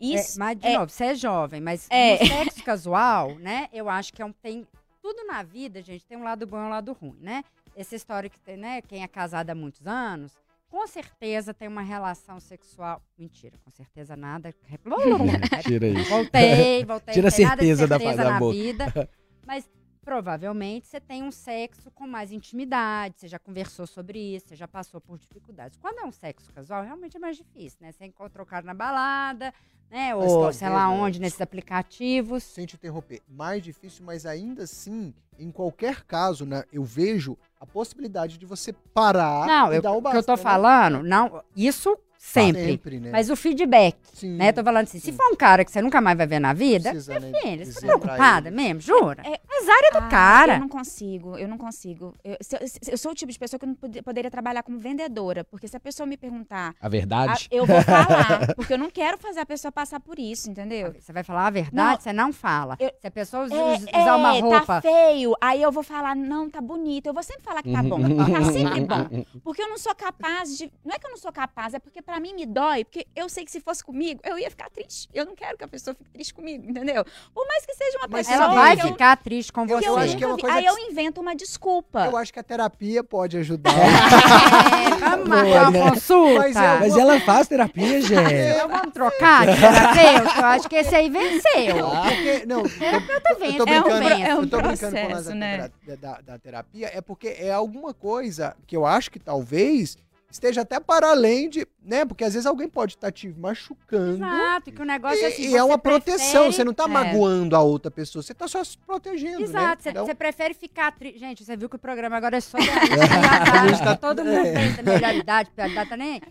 D: É,
E: Isso.
D: mas, de
E: é-
D: novo, você é jovem, mas
E: É.
D: sexo casual, né? Eu acho que é um, tem. Tudo na vida, gente, tem um lado bom e um lado ruim, né? Essa história que tem, né? Quem é casado há muitos anos, com certeza tem uma relação sexual. Mentira, com certeza nada.
C: Tira isso.
D: Voltei, voltei.
C: Tira
D: de
C: certeza da-
D: certeza
C: da
D: na
C: boca.
D: vida. Mas provavelmente você tem um sexo com mais intimidade, você já conversou sobre isso, você já passou por dificuldades. Quando é um sexo casual, realmente é mais difícil, né? Você encontrou o cara na balada, né?
B: Mas
D: Ou
B: talvez,
D: sei lá
B: né?
D: onde, nesses aplicativos.
B: sem te interromper, mais difícil, mas ainda assim, em qualquer caso, né, eu vejo a possibilidade de você parar
D: Não,
B: e
D: eu,
B: dar o
D: o que
B: basta,
D: eu tô
B: né?
D: falando, não, isso sempre.
B: Sempre, né?
D: Mas o feedback,
B: Sim,
D: né? Tô falando assim, se
B: sim.
D: for um cara que você nunca mais vai ver na vida,
B: Precisa, né,
D: filha, você tá preocupada mesmo, jura?
E: É-
D: Azar é do
E: Ah,
D: cara.
E: Eu não consigo, eu não consigo. Eu, se se- eu sou o tipo de pessoa que eu não pode- poderia trabalhar como vendedora, porque se a pessoa me perguntar,
C: A verdade?
E: eu vou falar, porque eu não quero fazer a pessoa passar por isso, entendeu?
D: Você vai falar a verdade,
E: Não.
D: você não fala.
E: Eu-
D: Se a pessoa
E: É,
D: us- usar uma
E: é,
D: roupa.
E: tá feio. Aí eu vou falar, não, tá bonito. Eu vou sempre falar que tá bom. Tá sempre bom. Porque eu não sou capaz de. Não é que eu não sou capaz, é porque pra mim me dói, porque eu sei que se fosse comigo, eu ia ficar triste. Eu não quero que a pessoa fique triste comigo, entendeu? Por mais que seja uma
B: Mas
E: pessoa.
D: Ela vai
E: que eu-
D: ficar triste com você.
B: eu acho que é uma coisa
E: Aí
B: que-
E: eu invento uma desculpa.
B: Eu acho que a terapia pode ajudar.
D: É, vamos marcar uma
C: né?
D: consulta.
B: Mas é
C: Mas ela faz terapia, gente.
D: Então vamos trocar de terapeuta? Eu acho que esse aí venceu.
B: Porque, não, eu,
D: Terapeuta
B: eu tô
D: vence.
E: É um
B: brincando,
E: é um
B: eu tô brincando com a
E: processo,
B: lance da-
E: né?
B: da, da- da terapia, é porque é alguma coisa que eu acho que talvez esteja até para além de, né? Porque às vezes alguém pode estar te machucando.
D: Exato, que o negócio é assim.
B: E, e é uma proteção,
D: prefere-
B: você não tá
D: é.
B: magoando a outra pessoa, você tá só se protegendo,
D: Exato, você
B: né? Então,
D: prefere ficar triste. Gente, você viu que o programa agora é só da
B: tá-
D: todo mundo
B: é.
D: pensa melhor idade, pior idade, tá nem?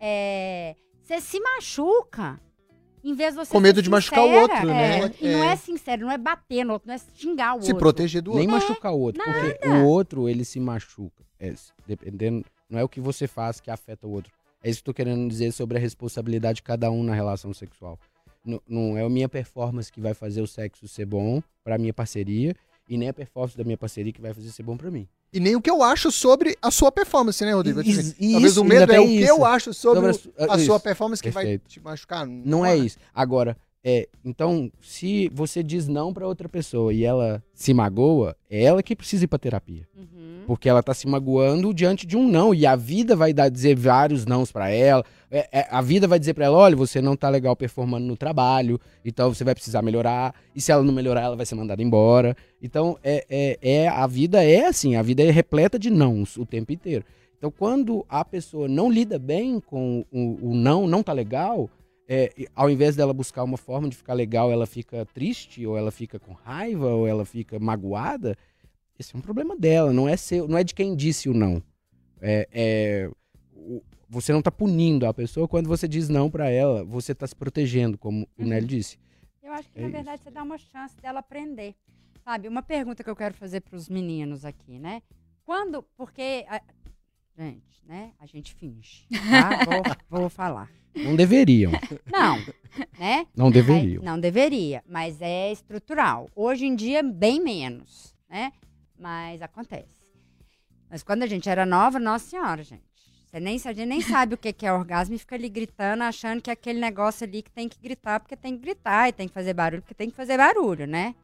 D: É, você se machuca. Em vez de você
B: Com medo de machucar o outro, né?
D: é, E não
B: É.
D: é sincero, não é bater no outro, não é xingar o
B: se
D: outro.
B: proteger do
C: Nem
B: outro.
C: machucar o outro. Porque o outro, ele se machuca. É, dependendo. Não é o que você faz que afeta o outro. É isso que eu tô querendo dizer sobre a responsabilidade de cada um na relação sexual. N- não é a minha performance que vai fazer o sexo ser bom pra minha parceria. E nem a performance da minha parceria que vai fazer ser bom pra mim.
B: E nem o que eu acho sobre a sua performance, né, Rodrigo? Assim,
C: isso,
B: Talvez o medo é o que
C: isso.
B: eu acho sobre,
C: Sobre a
B: a,
C: isso.
B: sua performance que vai
C: Perfeito.
B: te machucar.
C: Não é isso. Agora, é, então, se você diz não pra outra pessoa e ela se magoa, é ela que precisa ir pra terapia.
D: Uhum.
C: Porque ela tá se magoando diante de um não. E a vida vai dar, dizer vários nãos pra ela. É, é, a vida vai dizer pra ela: olha, você não tá legal performando no trabalho, então você vai precisar melhorar. E se ela não melhorar, ela vai ser mandada embora. Então, é, é, é- a vida é assim: a vida é repleta de nãos o tempo inteiro. Então, quando a pessoa não lida bem com o, o não, não tá legal, é, ao invés dela buscar uma forma de ficar legal, ela fica triste, ou ela fica com raiva, ou ela fica magoada. Esse é um problema dela, não é seu, não é de quem disse o não. É, é, o- você não tá punindo a pessoa quando você diz não pra ela, você tá se protegendo, como o
D: Uhum.
C: Nelly disse.
D: Eu acho que,
C: É
D: na
C: isso.
D: verdade, você dá uma chance dela aprender. Sabe, uma pergunta que eu quero fazer para os meninos aqui, né? Quando, porque, a- gente, né, a gente finge, tá? vou, vou falar.
C: Não deveriam,
D: Não, né?
C: não deveriam.
D: Mas- não deveria, mas é estrutural. Hoje em dia, bem menos, né? Mas acontece. Mas quando a gente era nova, nossa senhora, gente. Você nem, a gente nem sabe o que que é orgasmo e fica ali gritando, achando que é aquele negócio ali que tem que gritar porque tem que gritar e tem que fazer barulho porque tem que fazer barulho, né?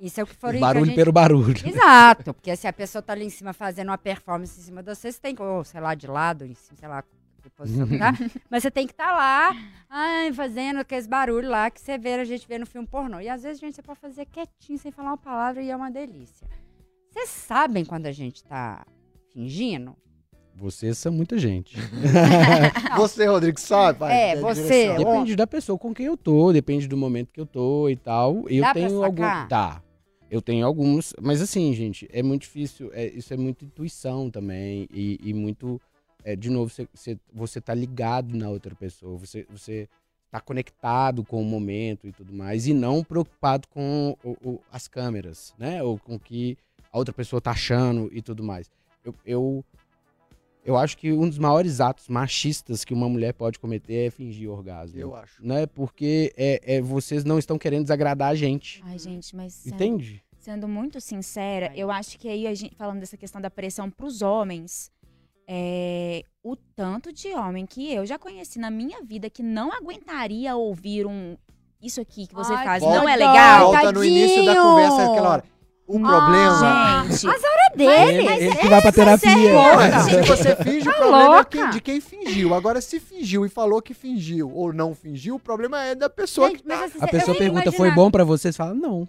D: Isso é o que foram que a
C: barulho
D: gente-
C: pelo barulho.
D: Exato, porque se a pessoa tá ali em cima fazendo uma performance em cima de você, você tem que, ou sei lá, de lado, em cima, sei lá, tá. Mas você tem que estar lá, ai, fazendo aqueles barulhos lá que você vê, a gente vê no filme pornô. E às vezes, gente, você pode fazer quietinho, sem falar uma palavra, e é uma delícia. Vocês sabem quando a gente tá fingindo?
C: Vocês são muita gente.
B: Você, Rodrigo, sabe? vai,
D: É, você,
B: direção.
C: Depende da pessoa com quem eu tô, depende do momento que eu tô e tal. Eu
D: Dá
C: tenho algum.
D: sacar?
C: Tá. Eu tenho alguns. Mas assim, gente, é muito difícil. é, isso é muito intuição também. E, e muito. É, de novo, você, você, tá ligado na outra pessoa. Você, você tá conectado com o momento e tudo mais. E não preocupado com o- o- as câmeras, né? Ou com o que a outra pessoa tá achando e tudo mais. Eu. eu eu acho que um dos maiores atos machistas que uma mulher pode cometer é fingir orgasmo.
B: Eu acho.
C: Né? Porque é, é- vocês não estão querendo desagradar a gente.
E: Ai, gente, mas
C: Entende?
E: sendo muito sincera, eu acho que aí, a gente, falando dessa questão da pressão pros homens, é, o tanto de homem que eu já conheci na minha vida que não aguentaria ouvir um. Isso aqui que você
D: Ai,
E: faz
B: volta-
E: não é legal.
B: Volta no início da
D: tadinho.
B: conversa aquela hora. O problema.
E: Gente,
D: É dele.
C: Ele, ele que vai pra terapia.
B: Porra, se você finge, o problema é
D: louca?
B: quem- de quem fingiu. Agora, se fingiu e falou que fingiu ou não fingiu, o problema é da pessoa
D: Gente,
B: que tá.
D: mas assim,
C: A pessoa pergunta, foi bom pra vocês? Fala, não.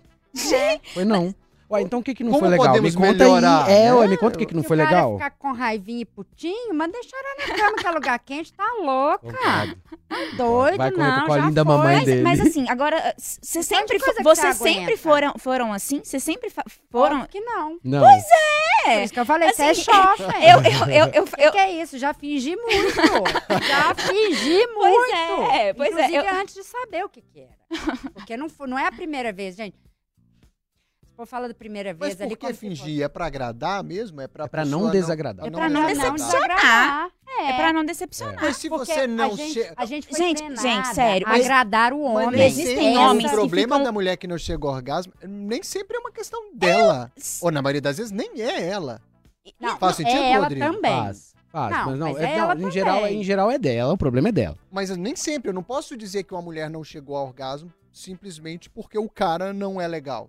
C: Foi não. Ué, então o que que não
B: Como
C: foi legal? Me
B: podemos
C: conta
B: melhorar,
C: aí. É,
B: né?
C: ué, me conta o que que não
D: Se
C: foi
D: o cara
C: legal.
D: ficar com raivinha e putinho, mas deixa ela na cama, que é lugar quente, tá louca.
C: Concordo.
D: Doido,
C: Vai comer
D: não,
C: com o colinho
D: já
C: da mamãe
D: foi.
C: dele.
E: mas assim, agora, você sempre,
D: coisa que
E: vocês
D: você
E: sempre
D: aguenta.
E: foram, foram assim? Vocês sempre fa- foram?
D: Óbvio que não.
C: Não.
D: Por isso que eu falei, você é
E: Assim,
D: chofa.
E: Eu, eu, eu, eu,
D: O que,
E: eu-
D: que é isso? Já fingi muito. Já fingi
E: Pois
D: muito.
E: é, pois é,
D: Inclusive,
E: eu-
D: antes de saber o que, que era. Porque não, foi- não é a primeira vez, gente. Se for falar da primeira
B: Mas
D: vez ali.
B: por que fingir? É pra agradar mesmo? É pra,
C: É pra não desagradar.
E: É
B: não
E: pra não
B: desagradar.
E: decepcionar.
D: É,
E: é pra não decepcionar.
B: Mas se você não
D: a gente,
B: chega.
D: a gente foi
E: Gente,
D: treinada
E: gente, sério, mas-
D: agradar o
B: Mas
D: homem.
B: nem
E: Existem
B: sempre
E: homens
B: o
E: que
B: problema
E: ficam-
B: da mulher que não chega ao orgasmo nem sempre é uma questão dela. Ou na maioria das vezes nem é ela.
E: E-
D: Não,
B: Faz sentido,
D: é ela
B: Rodrigo?
D: também.
C: Faz. Faz,
D: Não,
C: mas não,
D: mas
C: é-
D: é
C: não,
D: ela
C: em, geral, em geral é dela, o problema é dela.
B: Mas nem sempre, eu não posso dizer que uma mulher não chegou ao orgasmo simplesmente porque o cara não é legal.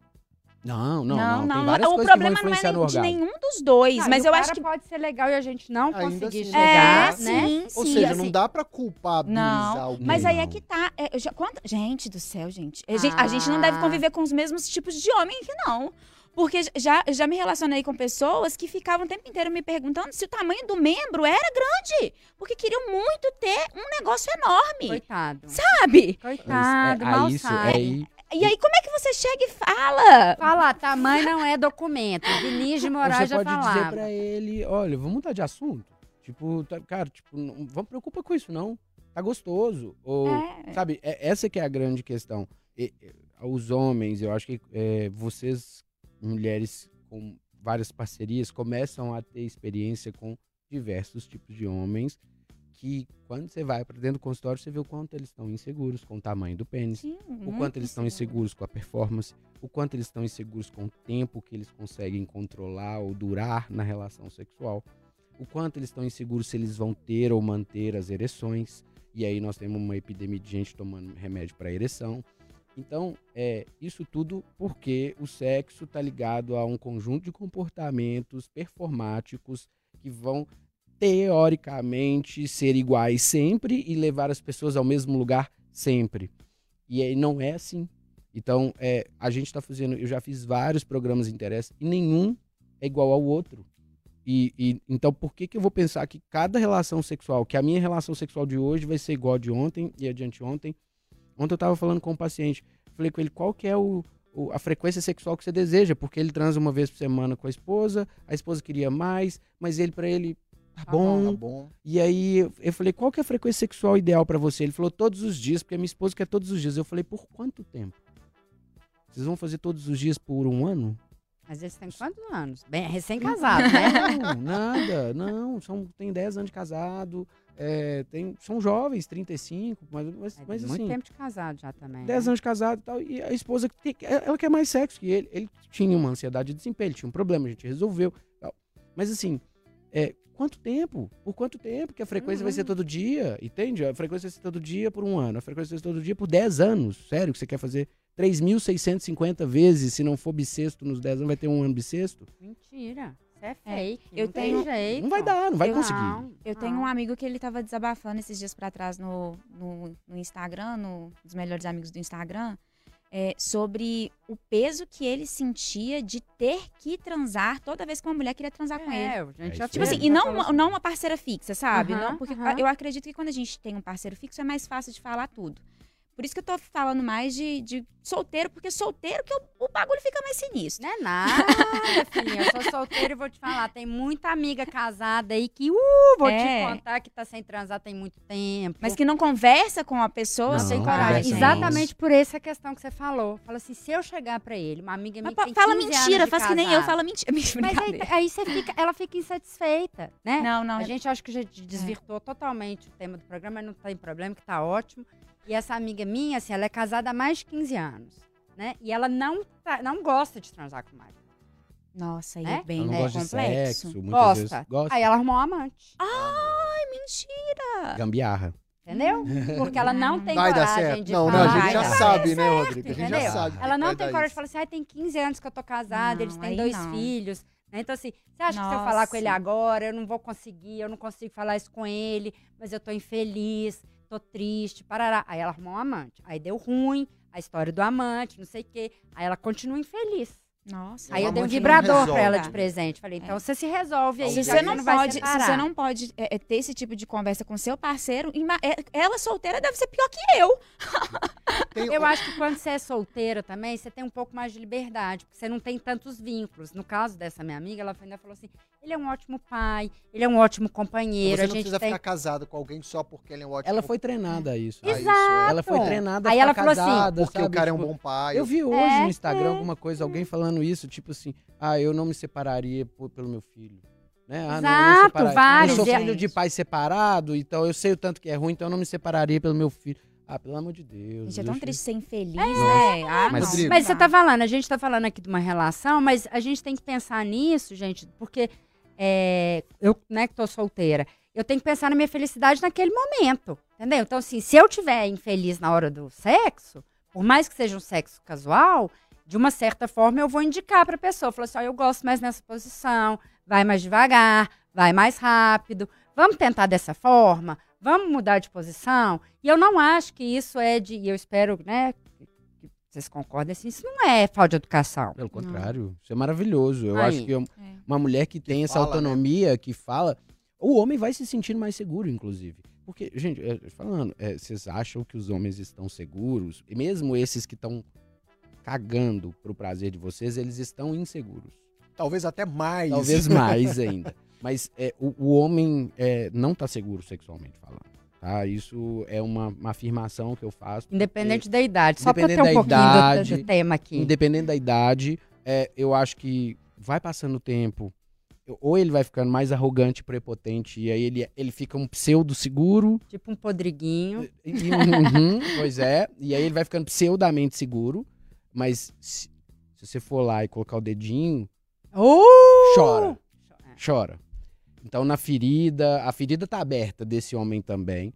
C: Não, não, não.
E: não,
C: Tem
E: não. o
C: que
E: problema não é de nenhum dos dois,
D: Não,
E: mas
D: e o
E: eu acho que
D: pode ser legal e a gente não
B: Ainda
D: conseguir
B: assim.
D: chegar,
E: é,
D: né?
E: sim,
B: Ou
E: sim.
B: seja,
D: assim-
B: não dá pra culpabilizar
E: Não,
B: alguém.
E: Mas aí é que tá. é, já- quanta- gente do céu, gente. A, gente. a gente não
D: Ah.
E: deve conviver com os mesmos tipos de homem aqui, não. Porque já, já me relacionei com pessoas que ficavam o tempo inteiro me perguntando se o tamanho do membro era grande. Porque queriam muito ter um negócio enorme.
D: Coitado.
E: Sabe?
D: Coitado,
C: Mas,
D: mal
C: é, isso,
D: sabe.
C: é aí,
E: E aí, como é que você chega e fala?
D: Falar tamanho não é documento. Vinícius de Moraes
C: você
D: já
C: pode
D: falava.
C: dizer pra ele, olha, vamos mudar de assunto. Tipo, tá- cara, tipo, não vamos preocupar com isso, não. Tá gostoso. Ou,
E: É.
C: sabe, é- essa que é a grande questão. E- e- os homens, eu acho que é, vocês, mulheres com várias parcerias, começam a ter experiência com diversos tipos de homens que, quando você vai pra dentro do consultório, você vê o quanto eles estão inseguros com o tamanho do pênis.
E: Sim,
C: o quanto eles estão
E: inseguro.
C: inseguros com a performance, o quanto eles estão inseguros com o tempo que eles conseguem controlar ou durar na relação sexual, o quanto eles estão inseguros se eles vão ter ou manter as ereções, e aí nós temos uma epidemia de gente tomando remédio para ereção. Então, é isso tudo porque o sexo está ligado a um conjunto de comportamentos performáticos que vão teoricamente ser iguais sempre e levar as pessoas ao mesmo lugar sempre. E aí não é assim. Então, é, a gente está fazendo, eu já fiz vários programas de interesse e nenhum é igual ao outro. E, e- então, por que, que eu vou pensar que cada relação sexual, que a minha relação sexual de hoje vai ser igual a de ontem e a de anteontem? Ontem eu estava falando com um paciente, falei com ele qual que é o, o- a frequência sexual que você deseja, porque ele transa uma vez por semana com a esposa, a esposa queria mais, mas ele para ele tá
D: Tá
C: bom,
B: Tá bom.
C: e aí eu- falei, qual que é a frequência sexual ideal pra você? Ele falou, todos os dias, porque a minha esposa quer todos os dias. Eu falei, por quanto tempo? Vocês vão fazer todos os dias por um ano?
D: Mas eles têm quantos anos? Bem, recém-casado, né?
C: Não, nada, não. São, tem 10 anos de casado, é, tem, são jovens, 35, mas, mas,
D: É,
C: mas
D: muito
C: assim,
D: tempo de casado já também.
C: 10
D: né?
C: anos de casado e tal. E a esposa, ela quer mais sexo que ele. Ele tinha uma ansiedade de desempenho, ele tinha um problema, a gente resolveu. tal. Mas assim, é, quanto tempo? Por quanto tempo que a frequência vai
D: Uhum.
C: ser todo dia? Entende? A frequência vai ser todo dia por um ano. A frequência vai ser todo dia por 10 anos. Sério que você quer fazer 3.650 vezes, se não for bissexto nos 10 anos, vai ter um ano bissexto?
D: Mentira. Isso é
E: É,
D: fake.
E: eu
D: não
E: tenho-
D: tem jeito.
C: Não vai dar, não vai
E: Eu-
C: conseguir.
D: Não,
E: Eu tenho um amigo que ele tava desabafando esses dias pra trás no, no, no Instagram, no, dos melhores amigos do Instagram, é, sobre o peso que ele sentia de ter que transar toda vez que uma mulher queria transar com ele.
D: É, a gente
C: É
D: já
C: isso
E: Tipo
C: É,
E: assim, e não uma, não uma parceira fixa, sabe?
D: Aham,
E: Não, porque
D: aham.
E: eu acredito que quando a gente tem um parceiro fixo é mais fácil de falar tudo. Por isso que eu tô falando mais de, de solteiro, porque solteiro que o, o bagulho fica mais sinistro.
D: Não é nada, filhinha. Eu sou solteira e vou te falar. Tem muita amiga casada aí que, uh, vou
E: É.
D: te contar que tá sem transar tem muito tempo.
E: Mas que não conversa com a pessoa,
C: Não,
E: sem
D: coragem. Exatamente por essa questão que você falou. Fala assim, se eu chegar pra ele, uma amiga minha
E: Mas fala
D: 15
E: mentira, faz que nem eu, fala mentira.
D: Mas aí, aí você fica, ela fica insatisfeita, né?
E: Não, não.
D: A gente acha que já desvirtuou totalmente o tema do programa, mas não tem problema, que tá ótimo. E essa amiga minha, assim, ela é casada há mais de 15 anos, né? E ela não, tá- não gosta de transar com o marido.
E: Nossa, aí
D: É?
E: é bem
C: Ela não
E: é
C: gosta de
E: complexo.
C: sexo, muitas
D: Gosta.
C: vezes. Gosta.
D: Aí ela arrumou um amante,
E: Ai, mentira.
C: Gambiarra.
D: entendeu? Porque ela não tem
B: Vai dar
D: coragem
B: certo.
D: de
B: Não, não,
D: falar.
B: a gente já sabe, né, Rodrigo? A gente já
D: entendeu?
B: sabe.
D: Ela não tem coragem de
B: isso.
D: falar assim, ai, tem 15 anos que eu tô casada, eles
E: Não,
D: têm
E: aí
D: dois
E: não.
D: filhos. né? Então, assim, você acha que se eu falar com ele
E: Nossa.
D: agora, eu não vou conseguir, eu não consigo falar isso com ele, mas eu tô infeliz, tô triste, parará. Aí ela arrumou um amante. Aí deu ruim, a história do amante, não sei o quê. Aí ela continua infeliz.
E: Nossa.
D: Aí eu dei um
B: não
D: vibrador pra ela de presente. Falei, então você se resolve aí.
E: Se você não,
D: vai
E: pode, se você não pode é, é, ter esse tipo de conversa com seu parceiro, é- ela solteira deve ser pior que eu.
B: Tem-
D: Eu acho que quando você é solteira também, você tem um pouco mais de liberdade, porque você não tem tantos vínculos. No caso dessa minha amiga, ela ainda falou assim: ele é um ótimo pai, ele é um ótimo companheiro,
B: Você
D: a
B: não
D: gente
B: precisa
D: tem.
B: ficar casado com alguém só porque ele é um ótimo
C: Ela foi treinada a isso.
B: Ah, isso,
D: Exato.
C: Ela foi treinada a
D: Aí
C: ficar
D: ela falou assim,
C: casada,
B: Porque o
C: sabe?
B: cara é um
C: Tipo,
B: bom pai.
C: Eu vi hoje
D: É,
C: no Instagram alguma coisa, alguém falando isso, tipo assim, ah, eu não me separaria por- pelo meu filho. Né? Ah, não, eu não
D: Exato,
C: separaria.
D: vários,
C: Eu sou
D: e-
C: filho de pai separado, então eu sei o tanto que é ruim, então eu não me separaria pelo meu filho. Ah, pelo amor de Deus.
E: Gente, é
C: eu
E: tão triste ser infeliz, né? Ah,
C: Mas,
D: Mas você
E: Não.
D: tá falando, a gente tá falando aqui de uma relação, mas a gente tem que pensar nisso, gente, porque é, eu, né, que tô solteira, eu tenho que pensar na minha felicidade naquele momento, entendeu? Então, assim, se eu tiver infeliz na hora do sexo, por mais que seja um sexo casual, de uma certa forma eu vou indicar pra pessoa, falar assim, ó, eu gosto mais nessa posição, vai mais devagar, vai mais rápido, vamos tentar dessa forma, vamos mudar de posição. E eu não acho que isso é de, e eu espero, né, vocês concordem, assim, isso não é falta de educação.
C: Pelo contrário, isso é maravilhoso. Eu
D: Aí.
C: acho que é um-
E: É.
C: uma mulher que tem essa
B: fala, né?
C: autonomia, que fala, o homem vai se sentindo mais seguro, inclusive. Porque, gente, é, falando, é, vocês acham que os homens estão seguros? E mesmo esses que estão cagando pro prazer de vocês, eles estão inseguros.
B: Talvez até mais.
C: Talvez mais ainda. Mas é, o, o homem é, não tá seguro sexualmente falando. Tá? Isso é uma, uma afirmação que eu faço.
D: Independente da idade, só pra ter um pouquinho
C: idade,
D: do, tema aqui.
C: Independente da idade, é, eu acho que vai passando o tempo, ou ele vai ficando mais arrogante, prepotente, e aí ele, ele fica um pseudo seguro.
D: Tipo um podriguinho.
C: e- e- uhum, pois é. E aí ele vai ficando pseudamente seguro. Mas se, se você for lá e colocar o dedinho,
D: Uh!
C: chora. Chora. Então, na ferida, a ferida tá aberta desse homem também.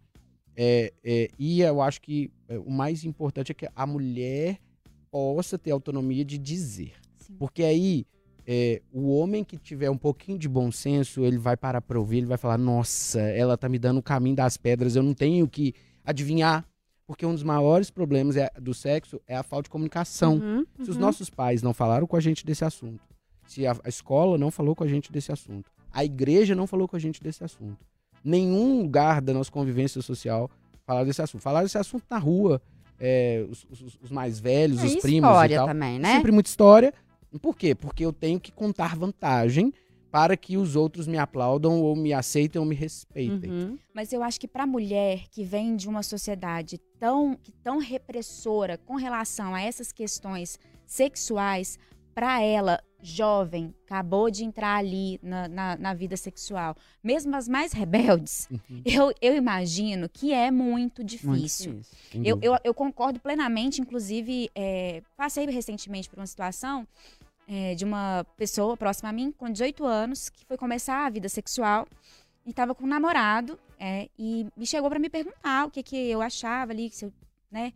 C: É, é, e eu acho que é, o mais importante é que a mulher possa ter autonomia de dizer.
E: Sim.
C: Porque aí, é, o homem que tiver um pouquinho de bom senso, ele vai parar pra ouvir, ele vai falar: Nossa, ela tá me dando o caminho das pedras, eu não tenho que adivinhar. Porque um dos maiores problemas é- do sexo é a falta de comunicação.
D: Uhum,
C: Se os
D: uhum.
C: nossos pais não falaram com a gente desse assunto, se a, a escola não falou com a gente desse assunto, a igreja não falou com a gente desse assunto, nenhum lugar da nossa convivência social falaram desse assunto. Falaram desse assunto na rua, é, os, os- os mais velhos,
D: É
C: os primos
D: história
C: e tal.
D: também, né?
C: Sempre muita história. Por quê? Porque eu tenho que contar vantagem para que os outros me aplaudam ou me aceitem ou me respeitem.
D: Uhum.
E: Mas eu acho que para a mulher que vem de uma sociedade tão, tão repressora com relação a essas questões sexuais, para ela, jovem, acabou de entrar ali na, na, na vida sexual, mesmo as mais rebeldes,
C: Uhum.
E: eu, eu imagino que é muito
D: Muito
E: difícil.
D: difícil.
C: Sem
E: Eu, eu, eu concordo plenamente, inclusive, é, passei recentemente por uma situação é, de uma pessoa próxima a mim, com 18 anos, que foi começar a vida sexual e estava com um namorado é, e me chegou para me perguntar o que, que eu achava ali, se eu, né?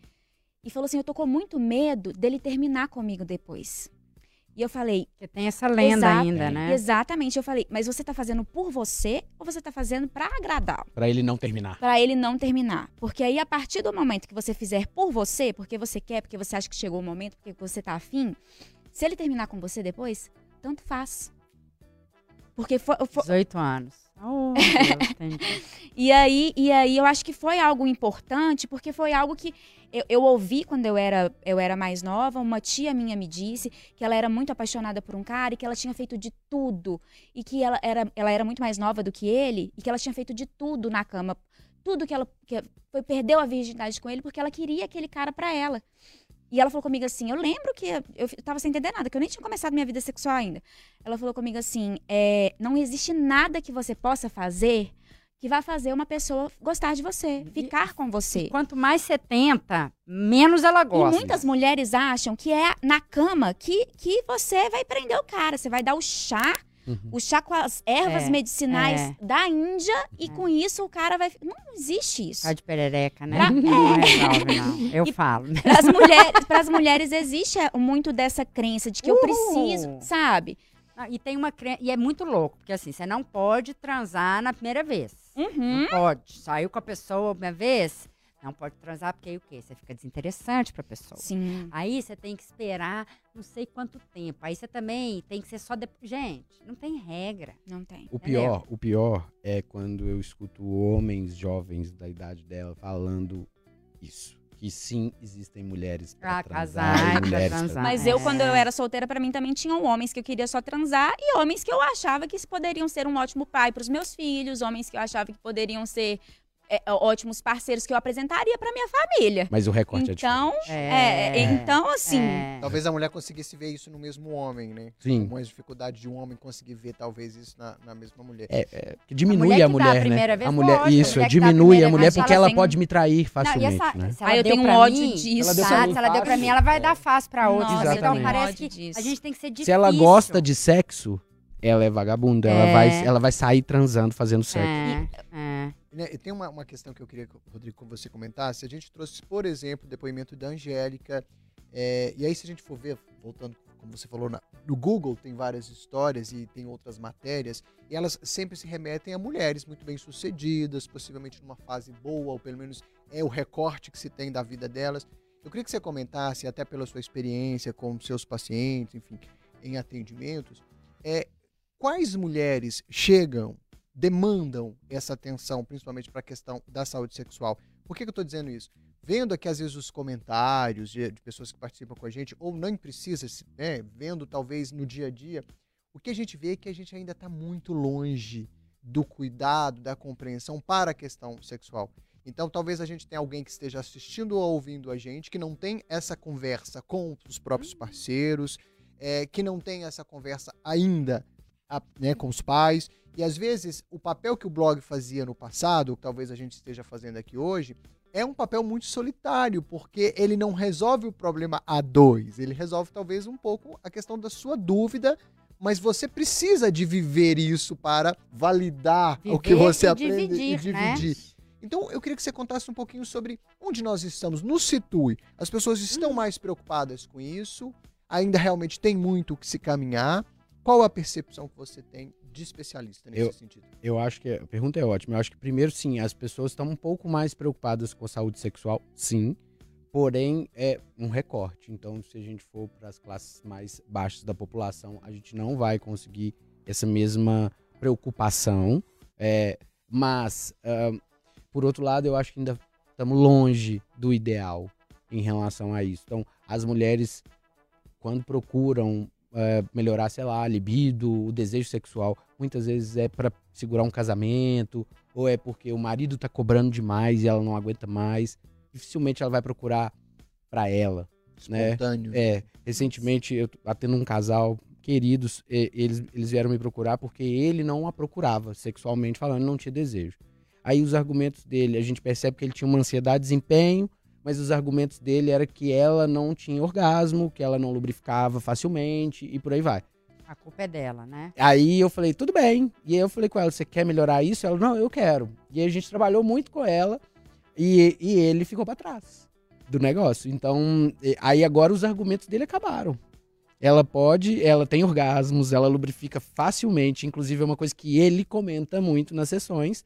E: E falou assim: eu tô com muito medo dele terminar comigo depois. E eu falei,
D: Porque tem essa lenda ainda, né?
E: exatamente, eu falei, mas você tá fazendo por você ou você tá fazendo para agradá-lo?
C: Pra ele não terminar.
E: Pra ele não terminar. Porque aí, a partir do momento que você fizer por você, porque você quer, porque você acha que chegou o momento, porque você tá afim, se ele terminar com você depois, tanto faz. Porque foi. foi-
D: 18 anos. Oh,
E: e, aí, e aí eu acho que foi algo importante, porque foi algo que eu, eu ouvi quando eu era, eu era mais nova. Uma tia minha me disse que ela era muito apaixonada por um cara e que ela tinha feito de tudo. E que ela era, ela era muito mais nova do que ele e que ela tinha feito de tudo na cama. Tudo que ela que foi perdeu a virgindade com ele porque ela queria aquele cara pra ela. E ela falou comigo assim: eu lembro que eu, tava sem entender nada, que eu nem tinha começado minha vida sexual ainda. Ela falou comigo assim: é, não existe nada que você possa fazer que vai fazer uma pessoa gostar de você, ficar com você.
D: Quanto mais você tenta, menos ela
E: E
D: gosta.
E: muitas mulheres acham que é na cama que, que você vai prender o cara. Você vai dar o chá,
C: Uhum.
E: o chá com as ervas
D: É,
E: medicinais
D: é.
E: da Índia e
D: É.
E: com isso o cara vai. Não existe isso.
D: Tá de perereca, né?
E: Pra-
D: Não resolve, não. Eu
E: E-
D: falo.
E: Para as mulheres, mulheres existe é, muito dessa crença de que eu
D: Uhul.
E: preciso, sabe?
D: E tem uma crença. E é muito louco, porque assim, você não pode transar na primeira vez.
E: Uhum.
D: Não pode. Saiu com a pessoa uma vez, não pode transar, porque aí o quê? Você fica desinteressante pra pessoa.
E: Sim.
D: Aí você tem que esperar não sei quanto tempo. Aí você também tem que ser só depois. Gente, não tem regra.
E: Não tem.
C: O pior, o pior é quando eu escuto homens jovens da idade dela falando isso. Que sim, existem mulheres pra
D: Pra
C: transar
D: casar, pra
C: mulheres pra
D: transar.
E: Mas eu,
D: é.
E: quando eu era solteira, pra mim também tinham homens que eu queria só transar e homens que eu achava que poderiam ser um ótimo pai pros meus filhos, homens que eu achava que poderiam ser é, ótimos parceiros que eu apresentaria pra minha família.
C: Mas o recorte é
E: Então,
C: diferente.
E: é, então assim,
D: É.
B: Talvez a mulher conseguisse ver isso no mesmo homem, né?
C: Sim.
B: Com as dificuldades de um homem conseguir ver, talvez, isso na, na mesma mulher.
C: É, é, que diminui a
D: a
C: mulher,
D: primeira
C: né?
D: vez,
C: a mulher,
D: a
C: isso,
D: mulher a
C: diminui a mulher porque
D: ela
C: ela
D: tem-
C: pode me trair
D: Não, e
C: facilmente,
D: essa,
C: né?
D: se ela
E: Ah, eu tenho um ódio
D: mim,
E: disso.
C: Ela
D: Se ela deu pra mim, ela vai dar fácil pra
C: eu
D: então parece que
E: disso.
D: a gente tem que ser difícil.
C: Se ela gosta de sexo, ela é vagabunda, ela,
D: É.
C: vai, ela vai sair transando, fazendo sexo.
D: É, é.
B: E tem uma, uma questão que eu queria, que, Rodrigo, que você comentasse. A gente trouxe, por exemplo, o depoimento da Angélica. é, e aí, se a gente for ver, voltando, como você falou, na- no Google tem várias histórias e tem outras matérias. E elas sempre se remetem a mulheres muito bem sucedidas, possivelmente numa fase boa, ou pelo menos é o recorte que se tem da vida delas. Eu queria que você comentasse, até pela sua experiência com seus pacientes, enfim, em atendimentos, é, quais mulheres chegam demandam essa atenção, principalmente para a questão da saúde sexual. Por que, que eu estou dizendo isso? Vendo aqui, às vezes, os comentários de, de pessoas que participam com a gente, ou nem precisa, se- né, vendo talvez no dia a dia, o que a gente vê é que a gente ainda está muito longe do cuidado, da compreensão para a questão sexual. Então, talvez a gente tenha alguém que esteja assistindo ou ouvindo a gente que não tem essa conversa com os próprios parceiros, é, que não tem essa conversa ainda a- né, com os pais. E às vezes o papel que o blog fazia no passado, que talvez a gente esteja fazendo aqui hoje, é um papel muito solitário, porque ele não resolve o problema a dois. Ele resolve talvez um pouco a questão da sua dúvida, mas você precisa de viver isso para validar o que
D: Viver
B: você
D: e
B: aprende e
D: dividir, né?
B: dividir. Então, eu queria que você contasse um pouquinho sobre onde nós estamos. No Situi, as pessoas estão
D: Hum.
B: mais preocupadas com isso? Ainda realmente tem muito o que se caminhar? Qual a percepção que você tem de especialista nesse
C: Eu-
B: sentido?
C: Eu acho que a pergunta é ótima. Eu acho que primeiro sim, as pessoas estão um pouco mais preocupadas com a saúde sexual, sim. Porém, é um recorte. Então, se a gente for para as classes mais baixas da população, a gente não vai conseguir essa mesma preocupação. É, mas, ah, por outro lado, eu acho que ainda estamos longe do ideal em relação a isso. Então, as mulheres, quando procuram é, melhorar, sei lá, a libido, o desejo sexual, muitas vezes é para segurar um casamento, ou é porque o marido tá cobrando demais e ela não aguenta mais. Dificilmente ela vai procurar para ela, né?
B: Espontâneo.
C: É, recentemente eu atendo um casal queridos, eles, eles vieram me procurar porque ele não a procurava sexualmente falando, não tinha desejo. Aí os argumentos dele, a gente percebe que ele tinha uma ansiedade de desempenho, mas os argumentos dele era que ela não tinha orgasmo, que ela não lubrificava facilmente e por aí vai.
D: A culpa é dela, né?
C: Aí eu falei, tudo bem. E aí eu falei com ela, você quer melhorar isso? Ela, não, eu quero. E a gente trabalhou muito com ela e, e ele ficou pra trás do negócio. Então, aí agora os argumentos dele acabaram. Ela pode, ela tem orgasmos, ela lubrifica facilmente, inclusive é uma coisa que ele comenta muito nas sessões,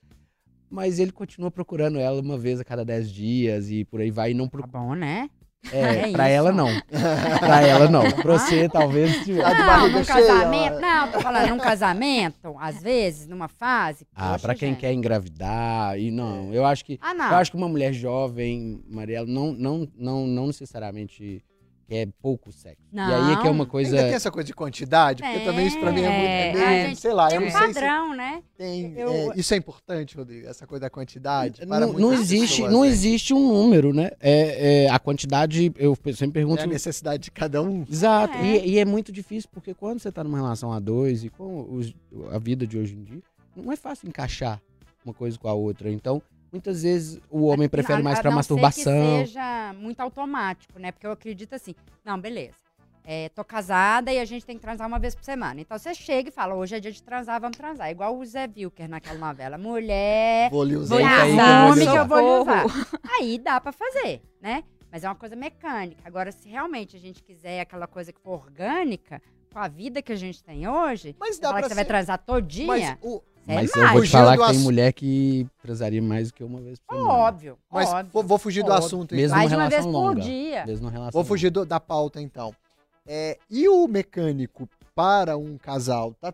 C: mas ele continua procurando ela uma vez a cada 10 dias e por aí vai e não
D: Tá
C: procura.
D: bom, né?
C: É,
D: É
C: pra
D: isso.
C: ela não. pra ela não. Pra você talvez
B: Tá.
D: Não,
B: barriga
D: num casamento. Não, tô falando, num casamento, às vezes, numa fase.
C: Ah,
D: poxa,
C: pra quem
D: gente.
C: quer engravidar e não, eu acho que
D: Ah,
C: eu acho que uma mulher jovem, Mariela, não não não não necessariamente quer pouco sexo. E aí é que é uma
D: Não.
C: coisa
B: Ainda tem essa coisa de quantidade, porque também isso pra mim é muito. É
D: É,
B: meio,
D: a gente
B: sei lá, eu
D: um
B: não sei se
D: padrão, né?
B: tem.
D: Eu-
B: é, isso é importante, Rodrigo, essa coisa da quantidade. para
C: não, não existe
B: pessoas,
C: não
B: né?
C: existe um número, né? É, é, a quantidade eu sempre pergunto
B: É a necessidade de cada um.
C: Exato.
D: É.
C: E, e é muito difícil, porque quando você tá numa relação a dois e com os- a vida de hoje em dia, não é fácil encaixar uma coisa com a outra. Então, muitas vezes o homem prefere mais
D: a
C: pra
D: não ser
C: masturbação.
D: que seja muito automático, né? Porque eu acredito assim, não, beleza. É, tô casada e a gente tem que transar uma vez por semana. Então você chega e fala, hoje é dia de transar, vamos transar. Igual o Zé Wilker naquela novela. Mulher,
B: Vou lhe usar.
D: Homem
C: lhe
D: que eu
C: usar.
D: vou lhe usar. Aí dá pra fazer, né? Mas é uma coisa mecânica. Agora, se realmente a gente quiser aquela coisa que for orgânica, com a vida que a gente tem hoje,
B: Mas dá
D: fala
B: pra
D: que você vai
B: ser-
D: transar todo dia,
B: Mas, o,
D: é
C: Mas eu vou te falar
B: do
C: que tem mulher que transaria mais do que uma vez por semana.
D: Óbvio,
B: mas
D: óbvio.
B: vou, vou fugir do
D: óbvio.
B: assunto então.
C: Mesmo
D: Mais uma vez por
C: longa.
D: dia.
C: Mesmo relação
B: Vou fugir do- da pauta então. É, e o mecânico para um casal tá,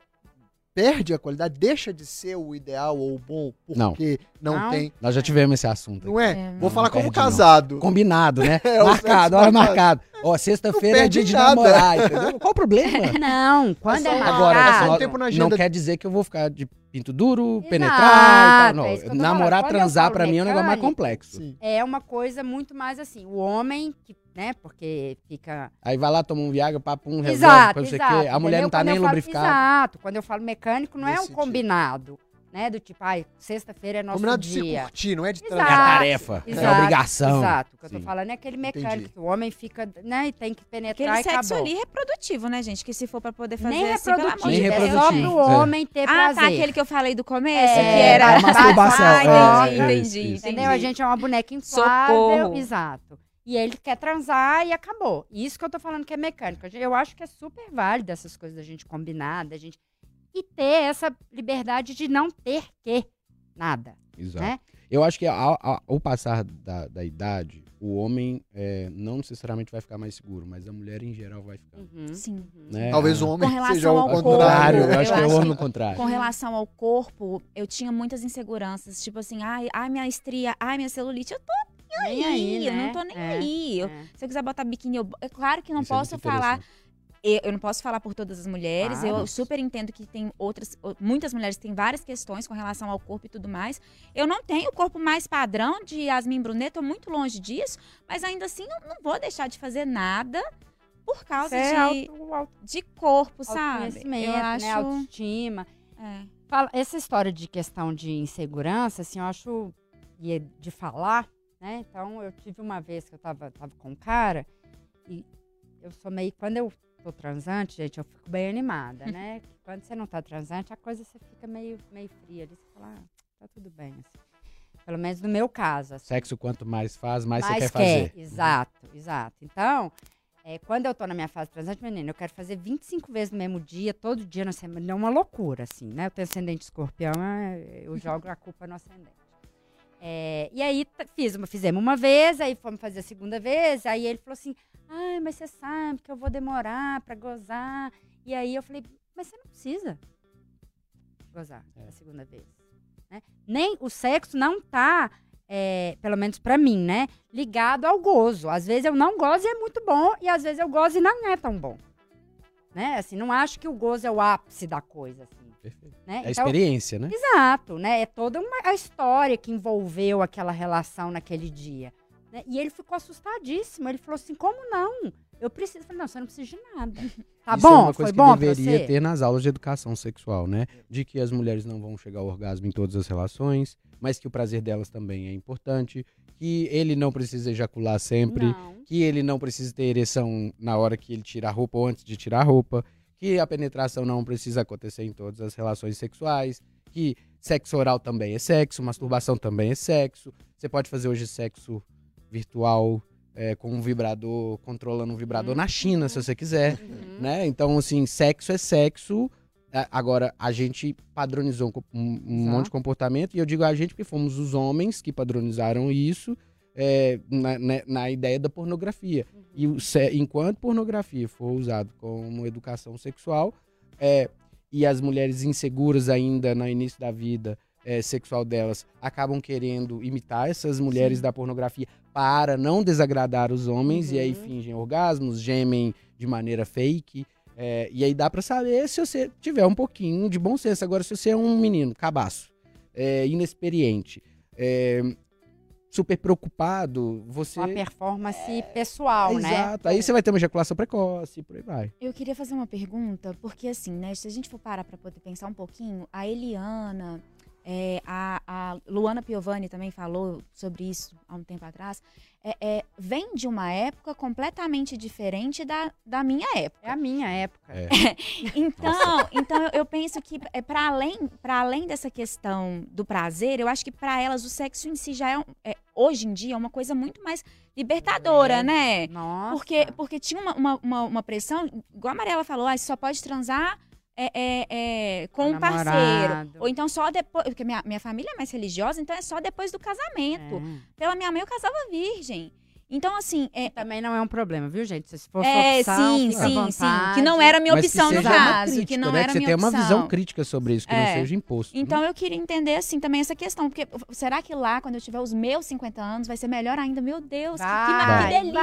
B: perde a qualidade, deixa de ser o ideal ou o bom porque não,
D: Não.
B: tem.
C: Nós já tivemos esse assunto.
B: Não é?
E: É,
B: Vou
E: não,
B: falar
C: não
B: como
C: perde, não.
B: casado.
C: Combinado, né?
B: É,
C: marcado,
B: sexo
C: hora
B: marcado.
C: marcado. Ó, sexta-feira é dia de
B: nada.
C: namorar, entendeu? Qual o problema?
D: Não, quando
B: só
D: é marcado...
C: Agora,
B: um
C: só-
B: tempo na
C: não
B: agenda.
C: quer dizer que eu vou ficar de pinto duro,
D: Exato,
C: penetrar e tal. Não.
D: é
C: Namorar,
D: falando.
C: Transar, pra mim é um negócio mais complexo.
B: Sim.
D: é uma coisa muito mais assim, o homem que, né, porque fica...
C: Aí vai lá, toma um Viagra, papo um, resolve,
D: Exato,
C: não sei o
D: exato.
C: quê. A mulher
D: entendeu?
C: não tá
D: Quando
C: nem lubrificada.
D: Exato, quando eu falo mecânico, não é
B: Nesse
D: um
B: sentido.
D: combinado. Né? Do tipo, ai, sexta-feira é nosso
B: Combinado de se
D: dia.
B: curtir, não é de
D: Exato.
C: É a tarefa, é a
D: Exato,
C: obrigação.
D: Exato. O que eu tô
C: Sim.
D: falando é aquele mecânico
B: Entendi.
D: que o homem fica, né, e tem que penetrar
E: Aquele
D: e
E: sexo
D: acabou.
E: ali reprodutivo, né, gente? Que se for pra poder fazer
D: Nem
E: assim, pelo amor
D: reprodutivo,
E: de
C: Nem
E: Deus.
D: é só
C: reprodutivo.
D: pro
C: É.
D: homem ter
E: Ah,
D: prazer.
E: tá, aquele que eu falei do começo,
D: É,
E: que era...
C: a masturbação,
E: Ah,
C: é,
E: entendi,
C: é,
E: entendi,
C: isso, isso.
D: Entendeu? A
E: entendi.
D: gente é uma boneca inflável.
E: Socorro.
D: Exato. E ele quer transar e acabou. Isso que eu tô falando que é mecânico. Eu acho que é super válido essas coisas da gente combinar, da gente. E ter essa liberdade de não ter que nada.
C: Exato.
D: Né?
C: Eu acho que ao, ao- passar da, da idade, o homem é, não necessariamente vai ficar mais seguro, mas a mulher em geral vai ficar.
D: Uhum.
E: Sim.
C: né?
B: Talvez o homem
E: Com relação
B: seja o
E: ao
C: ao
E: corpo,
C: contrário, eu
E: eu
C: acho que é o homem contrário.
E: Com relação ao corpo, eu tinha muitas inseguranças. Tipo assim, ai, ai minha estria, ai, minha celulite. Eu tô
D: Nem aí,
E: eu
D: né?
E: não tô nem
D: É,
E: aí. Eu-
D: é.
E: se eu quiser botar biquíni, eu... é claro que não
C: Isso é
E: posso falar. Eu, não posso falar por todas as mulheres.
D: Claro.
E: Eu super entendo que tem outras, muitas mulheres têm várias questões com relação ao corpo e tudo mais. Eu não tenho o corpo mais padrão de Yasmin Brunet, tô muito longe disso, mas ainda assim não, não vou deixar de fazer nada por causa
D: é
E: de,
D: auto, auto,
E: de corpo, sabe? Eu acho.
D: né? Autoestima.
E: é.
D: Fala- essa história de questão de insegurança, assim, eu acho. E é de falar, né? Então, eu tive uma vez que eu tava, tava com um cara e eu sou meio. Quando eu tô transante, gente, eu fico bem animada, né? Quando você não tá transante, a coisa você fica meio, meio fria ali. Você fala, ah, tá tudo bem, assim. Pelo menos no meu caso, assim.
C: Sexo, quanto mais faz, mais,
D: Mais
C: você quer fazer.
D: Exato, exato. Então, é, quando eu tô na minha fase transante, menina, eu quero fazer 25 vezes no mesmo dia, todo dia na semana. É uma loucura, assim, né? Eu tenho ascendente escorpião, é, eu jogo a culpa no ascendente. É, e aí, fiz uma, fizemos uma vez, aí fomos fazer a segunda vez, aí ele falou assim, ai, mas você sabe que eu vou demorar pra gozar. E aí eu falei, mas você não precisa gozar
C: É.
D: a segunda vez. né? Nem o sexo não tá, é, pelo menos pra mim, né? Ligado ao gozo. Às vezes eu não gozo e é muito bom, e às vezes eu gozo e não é tão bom. Né? Assim, não acho que o gozo é o ápice da coisa, assim.
C: Perfeito.
D: Né?
C: É a experiência, né?
D: Exato, né? É toda uma, a história que envolveu aquela relação naquele dia. né? E ele ficou assustadíssimo. Ele falou assim: como não? Eu preciso. Eu falei, não, você não precisa de nada. Tá
C: Isso é
D: bom?
C: uma
D: Foi
C: coisa
D: bom
C: que
D: pra
C: deveria ter nas aulas de educação sexual, né? De que as mulheres não vão chegar ao orgasmo em todas as relações, mas que o prazer delas também é importante, que ele não precisa ejacular sempre,
D: Não.
C: que ele não precisa ter ereção na hora que ele tira a roupa ou antes de tirar a roupa, que a penetração não precisa acontecer em todas as relações sexuais, que sexo oral também é sexo, masturbação também é sexo. Você pode fazer hoje sexo virtual é, com um vibrador, controlando um vibrador na China, se você quiser
D: Uhum.
C: né? Então, assim, sexo é sexo. A- Agora, a gente padronizou um um, monte de comportamento, e eu digo a gente porque fomos os homens que padronizaram isso é, na, na- na ideia da pornografia. E o se- enquanto pornografia for usado como educação sexual, é, e as mulheres inseguras ainda no início da vida é, sexual delas acabam querendo imitar essas mulheres da pornografia para não desagradar os homens, e aí
D: Uhum.
C: fingem orgasmos, gemem de maneira fake. é, e aí dá pra saber se você tiver um pouquinho de bom senso. Agora, se você é um menino cabaço, é, inexperiente, é, super preocupado, você.
D: Uma performance pessoal, né?
C: Exato. Aí você vai ter uma ejaculação precoce e por aí vai.
E: Eu queria fazer uma pergunta, porque assim, né, se a gente for parar para poder pensar um pouquinho, a Eliana, é, a, a Luana Piovani também falou sobre isso há um tempo atrás, é, é, vem de uma época completamente diferente da, da minha época.
D: É a minha época.
C: É.
E: Então, então eu- penso que é para além, para além dessa questão do prazer, eu acho que para elas o sexo em si já é, um- é, hoje em dia é uma coisa muito mais libertadora,
D: É.
E: né?
D: Nossa.
E: Porque, porque tinha uma, uma, uma, uma pressão, igual a Mariela falou, ah, você só pode transar é, é, é, com um parceiro. Ou então só depois. Porque minha, minha família é mais religiosa, então é só depois do casamento.
D: É.
E: Pela minha mãe, eu casava virgem. Então, assim. É,
D: Também não é um problema, viu, gente? Se for
E: é,
D: opção,
E: sim, sim, sim.
D: vontade.
E: Que não era a minha
C: Mas
E: opção
C: que
E: no
C: uma
E: caso.
C: crítica,
E: que não
C: né?
E: era
C: que
E: a
C: você
E: minha
C: uma
E: opção.
C: visão crítica sobre isso, que
E: É.
C: não seja imposto. né?
E: Então eu queria entender, assim, também essa questão. Porque será que lá, quando eu tiver os meus 50 anos, vai ser melhor ainda? Meu Deus, que, que,
D: Vai,
E: que delícia!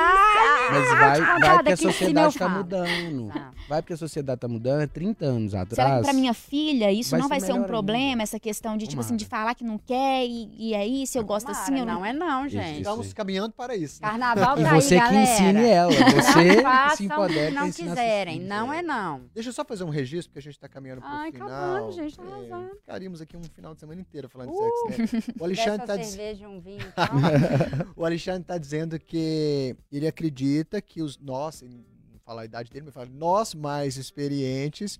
C: Mas vai, vai
D: contar
C: porque a
D: daqui em cima eu
C: sociedade tá
D: falo.
C: mudando.
D: Ah.
C: Vai porque a sociedade tá mudando, é 30 anos atrás.
E: Será que pra minha filha isso
C: vai
E: não
C: ser
E: vai ser um problema,
C: ainda.
E: essa questão de, tipo assim,
C: Tomara.
E: de falar que não quer e, e é isso, eu gosto
D: Tomara,
E: assim, eu não...
D: Não é não, gente.
B: Estamos caminhando para isso. né?
D: Carnaval
C: E
D: tá aí,
C: você que
D: galera.
C: ensine ela.
D: Não
C: Você se
D: façam
C: pra
D: não quiserem.
C: filhos.
D: Não é não.
B: Deixa eu só fazer um registro, porque a gente tá caminhando pro
D: Ai,
B: final.
D: acabando, gente, tá
B: É,
D: arrasando.
B: Ficaríamos aqui um final de semana inteiro falando
D: Uh,
B: de sexo, né? O Alexandre tá dizendo.
D: cerveja, um vinho e tal.
B: O Alexandre tá dizendo que ele acredita que os nós, não fala a idade dele, mas fala nós mais experientes,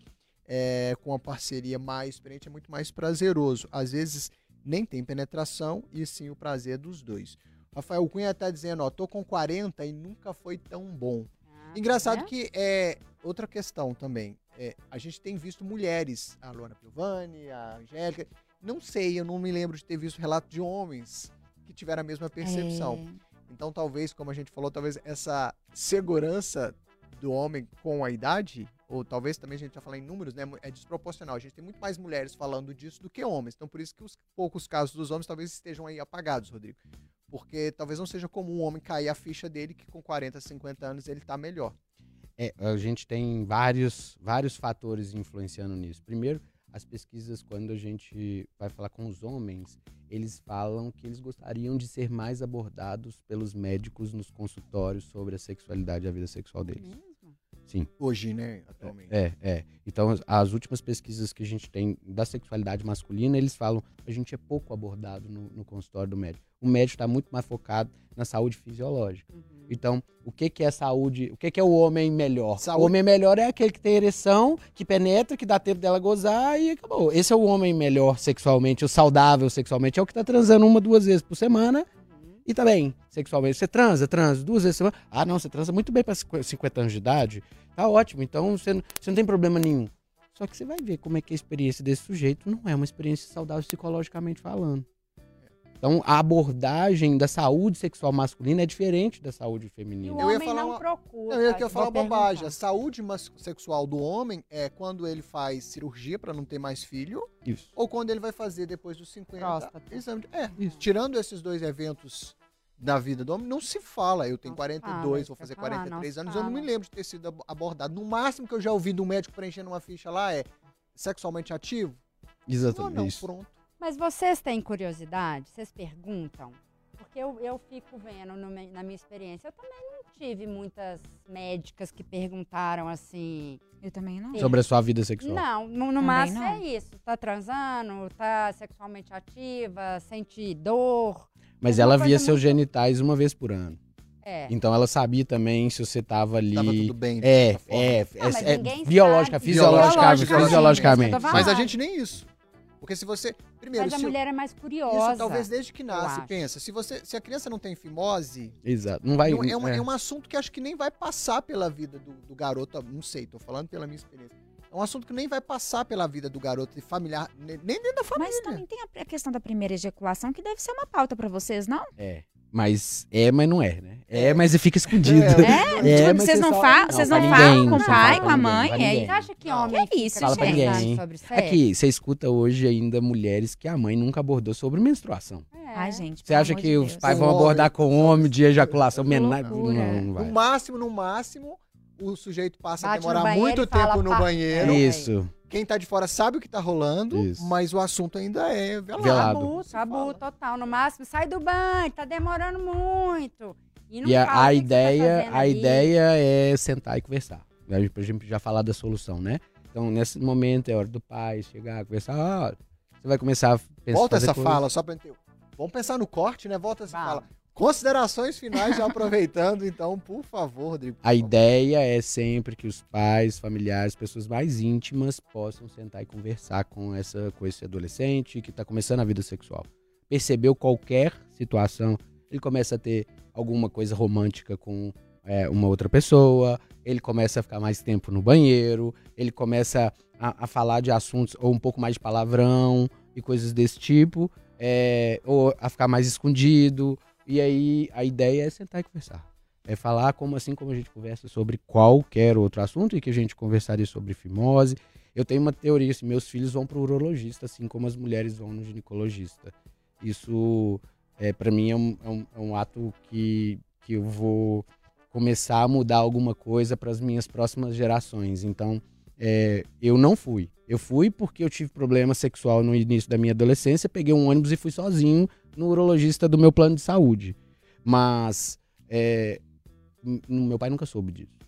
B: é, com a parceria mais experiente, é muito mais prazeroso. Às vezes nem tem penetração e sim o prazer dos dois. Rafael Cunha tá dizendo, ó, tô com 40 e nunca foi tão bom.
D: Ah,
B: Engraçado
D: né?
B: que é outra questão também. É, a gente tem visto mulheres, a Luana Piovani, a Angélica. Não sei, eu não me lembro de ter visto relato de homens que tiveram a mesma percepção.
E: É,
B: Então, talvez, como a gente falou, talvez essa segurança do homem com a idade, ou talvez também a gente já falar em números, né? É desproporcional. A gente tem muito mais mulheres falando disso do que homens. Então, por isso que os poucos casos dos homens talvez estejam aí apagados, Rodrigo. Porque talvez não seja comum um homem cair a ficha dele que com 40, 50 anos ele tá melhor.
C: É, a gente tem vários, vários fatores influenciando nisso. Primeiro, as pesquisas, quando a gente vai falar com os homens, eles falam que eles gostariam de ser mais abordados pelos médicos nos consultórios sobre a sexualidade e a vida sexual deles.
D: Mesmo?
C: Sim.
B: Hoje, né? Atualmente.
C: É, é. Então, as- as últimas pesquisas que a gente tem da sexualidade masculina, eles falam a gente é pouco abordado no, no consultório do médico. O médico está muito mais focado na saúde fisiológica.
D: Uhum.
C: Então, o que, que é saúde? O que, que é o homem melhor?
B: Saúde-
C: O homem melhor é aquele que tem ereção, que penetra, que dá tempo dela gozar e acabou. Esse é o homem melhor sexualmente, o saudável sexualmente. É o que tá transando uma, duas vezes por semana. E tá bem sexualmente. Você transa, transa duas vezes por semana. Ah, não, você transa muito bem para 50 anos de idade. Tá ótimo. Então, você não, você não tem problema nenhum. Só que você vai ver como é que a experiência desse sujeito não é uma experiência saudável psicologicamente falando. Então, a abordagem da saúde sexual masculina é diferente da saúde feminina.
D: o
B: Eu ia
D: homem
B: falar
D: não
B: uma-
D: procura.
B: Não, eu ia falar uma bobagem. A saúde sexual do homem é quando ele faz cirurgia para não ter mais filho
C: Isso.
B: ou quando ele vai fazer depois dos 50
D: Próstata.
B: exame. de- É, tirando esses dois eventos na vida do homem, não se fala. Eu tenho
D: Não se
B: 42,
D: fala,
B: vou
D: isso
B: fazer
D: ia falar,
B: 43
D: não se
B: anos, eu não me lembro de ter sido ab- abordado. No máximo que eu já ouvi de um médico preenchendo uma ficha lá é sexualmente ativo? Não,
C: Exatamente.
B: não,
C: Isso.
B: pronto.
D: Mas vocês têm curiosidade? Vocês perguntam? Porque eu, eu fico vendo no na minha experiência. Eu também não tive muitas médicas que perguntaram assim.
E: Eu também não.
C: Sobre a sua vida sexual.
D: Não, no, no máximo
E: não.
D: é isso. Tá transando, tá sexualmente ativa, sente dor.
C: Mas
D: É
C: ela via seus
D: muito-
C: genitais uma vez por ano.
D: É.
C: Então ela sabia também se você tava ali.
B: Tava tudo bem. de
C: É,
B: forma.
C: é,
D: Não, mas
C: é, é biológica,
D: sabe.
C: fisiologicamente,
D: é
B: Mas a gente nem isso. Porque se você. Primeiro,
D: Mas a mulher é mais curiosa.
B: Isso talvez desde que nasce, pensa. Se, você, se a criança não tem fimose,
C: Exato. Não vai.
B: não- é, um,
C: é.
B: é um assunto que acho que nem vai passar pela vida do, do garoto. Não sei, tô falando pela minha experiência. É um assunto que nem vai passar pela vida do garoto e familiar, nem dentro da família.
E: Mas também tem a, a questão da primeira ejaculação que deve ser uma pauta pra vocês, não?
C: É. Mas é, mas não é, né? É, mas fica escondido.
B: É,
E: É?
C: É, mas
E: vocês
C: você
E: não, fa
C: não,
E: vocês
C: pra
E: não
C: ninguém,
E: falam com o pai,
C: pra
E: com a mãe?
C: pra
E: e.
D: Você acha que homem
E: Que isso,
D: fica
C: Fala pra
D: perguntando
C: ninguém.
D: sobre sexo?
C: Aqui, você escuta hoje ainda mulheres que a mãe nunca abordou sobre menstruação.
D: É.
E: Ai, gente.
C: Você acha que
E: de
C: os pais vão abordar com homem de ejaculação
D: Que
C: menor? Não, não
B: No
C: vai.
B: máximo, no máximo, o sujeito passa a
D: Bate no
B: demorar muito
D: fala,
B: tempo no banheiro.
D: É.
C: Isso.
B: Quem tá de fora sabe o que tá rolando,
C: Isso.
B: mas o assunto ainda é velado.
C: Velado.
D: Tabu, tabu,
B: fala.
D: total. No máximo, sai do banho, tá demorando muito. E, não
C: E a,
D: fala
C: a
D: tá
C: ideia,
D: fazendo
C: a ideia é sentar e conversar. A gente, pra gente já falar da solução, né? Então, nesse momento é hora do pai chegar, conversar. Ah, você vai começar a pensar.
B: Volta essa
C: coisa-
B: fala, só pra entender. Vamos pensar no corte, né? Volta essa
D: Vamos.
B: fala. Considerações finais, já aproveitando, então, por favor, Rodrigo. por
C: A
B: favor.
C: ideia é sempre que os pais, familiares, pessoas mais íntimas possam sentar e conversar com essa com esse adolescente que está começando a vida sexual. Percebeu qualquer situação, ele começa a ter alguma coisa romântica com é, uma outra pessoa, ele começa a ficar mais tempo no banheiro, ele começa a, a falar de assuntos ou um pouco mais de palavrão e coisas desse tipo, é, ou a ficar mais escondido. E aí a ideia é sentar e conversar. É falar como assim como a gente conversa sobre qualquer outro assunto e que a gente conversaria sobre fimose. Eu tenho uma teoria assim, meus filhos vão para o urologista, assim como as mulheres vão no ginecologista. Isso, é, para mim, é um, é um- é um ato que, que eu vou começar a mudar alguma coisa para as minhas próximas gerações. Então, é, eu não fui. Eu fui porque eu tive problema sexual no início da minha adolescência, peguei um ônibus e fui sozinho no urologista do meu plano de saúde. Mas É, meu pai nunca soube disso.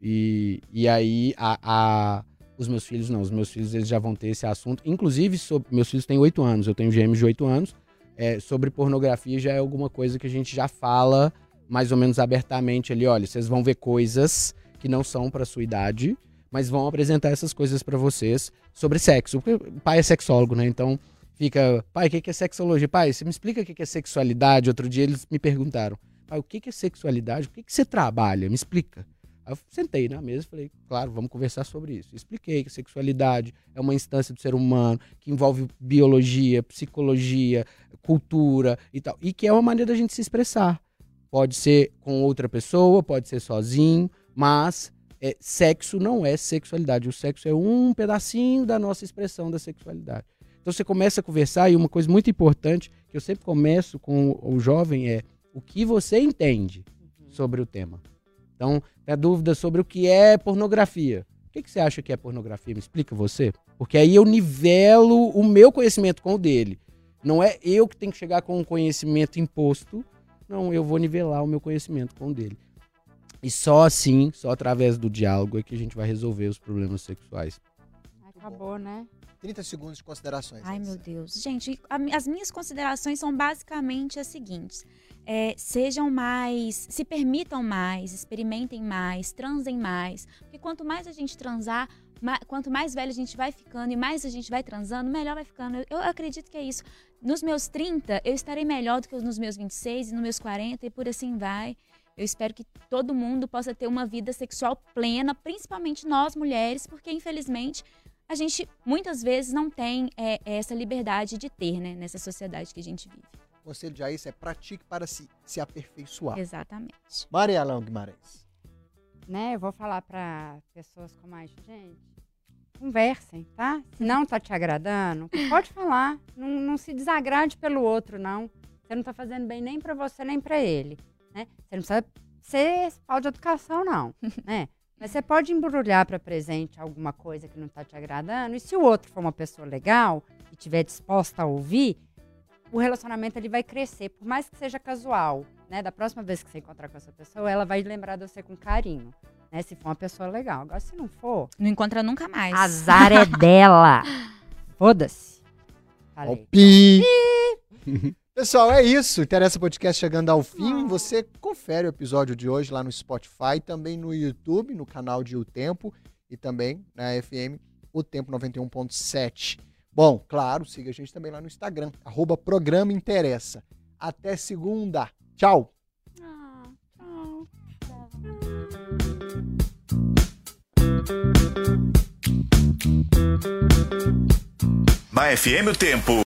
C: E, e aí, a, a- os meus filhos não. Os meus filhos eles já vão ter esse assunto. Inclusive, sobre, meus filhos têm 8 anos. Eu tenho gêmeos de 8 anos. É, sobre pornografia já é alguma coisa que a gente já fala mais ou menos abertamente ali. Olha, vocês vão ver coisas que não são para sua idade, mas vão apresentar essas coisas para vocês sobre sexo. Porque o pai é sexólogo, né? Então fica, pai, o que é sexologia? Pai, você me explica o que é sexualidade? Outro dia eles me perguntaram, pai, o que é sexualidade? O que que você trabalha? Me explica. Aí eu sentei na mesa e falei, claro, vamos conversar sobre isso. Expliquei que sexualidade é uma instância do ser humano que envolve biologia, psicologia, cultura e tal. E que é uma maneira da gente se expressar. Pode ser com outra pessoa, pode ser sozinho, mas é, sexo não é sexualidade. O sexo é um pedacinho da nossa expressão da sexualidade. Então você começa a conversar e uma coisa muito importante que eu sempre começo com o jovem é o que você entende sobre o tema. Então, tem a dúvida sobre o que é pornografia. O que, que você acha que é pornografia? Me explica você. Porque aí eu nivelo o meu conhecimento com o dele. Não é eu que tenho que chegar com um conhecimento imposto. Não, eu vou nivelar o meu conhecimento com o dele. E só assim, só através do diálogo é que a gente vai resolver os problemas sexuais.
D: Acabou, né?
B: 30 segundos de considerações.
E: Ai, meu Deus. Gente, a as minhas considerações são basicamente as seguintes. É, sejam mais, se permitam mais, experimentem mais, transem mais. Porque quanto mais a gente transar, ma- quanto mais velho a gente vai ficando e mais a gente vai transando, melhor vai ficando. Eu, eu acredito que é isso. Nos meus 30, eu estarei melhor do que nos meus 26 e nos meus 40 e por assim vai. Eu espero que todo mundo possa ter uma vida sexual plena, principalmente nós mulheres, porque infelizmente a gente muitas vezes não tem é, essa liberdade de ter, né, nessa sociedade que a gente vive.
B: O conselho de Aissa é pratique para se, se aperfeiçoar.
E: Exatamente.
B: Maria Alão Guimarães.
D: né? Eu vou falar para pessoas como a gente. Conversem, tá? Se não tá te agradando, pode falar. Não, não se desagrade pelo outro, não. Você não tá fazendo bem nem para você, nem para ele, né? Você não precisa ser pau de educação, não, né? Mas você pode embrulhar para presente alguma coisa que não tá te agradando. E se o outro for uma pessoa legal e tiver disposta a ouvir, o relacionamento ele vai crescer, por mais que seja casual, né? Da próxima vez que você encontrar com essa pessoa, ela vai lembrar de você com carinho, né? Se for uma pessoa legal. Agora, se não for,
E: Não encontra nunca mais.
D: azar é dela. Foda-se. Falei.
B: pi. Pessoal, é isso. Interessa Podcast chegando ao fim. Você confere o episódio de hoje lá no Spotify, também no YouTube, no canal de O Tempo e também na FM O Tempo 91.7. Bom, claro, siga a gente também lá no Instagram, arroba Programa Interessa. Até segunda. Tchau.
D: Ah, tchau.
A: Na FM o Tempo.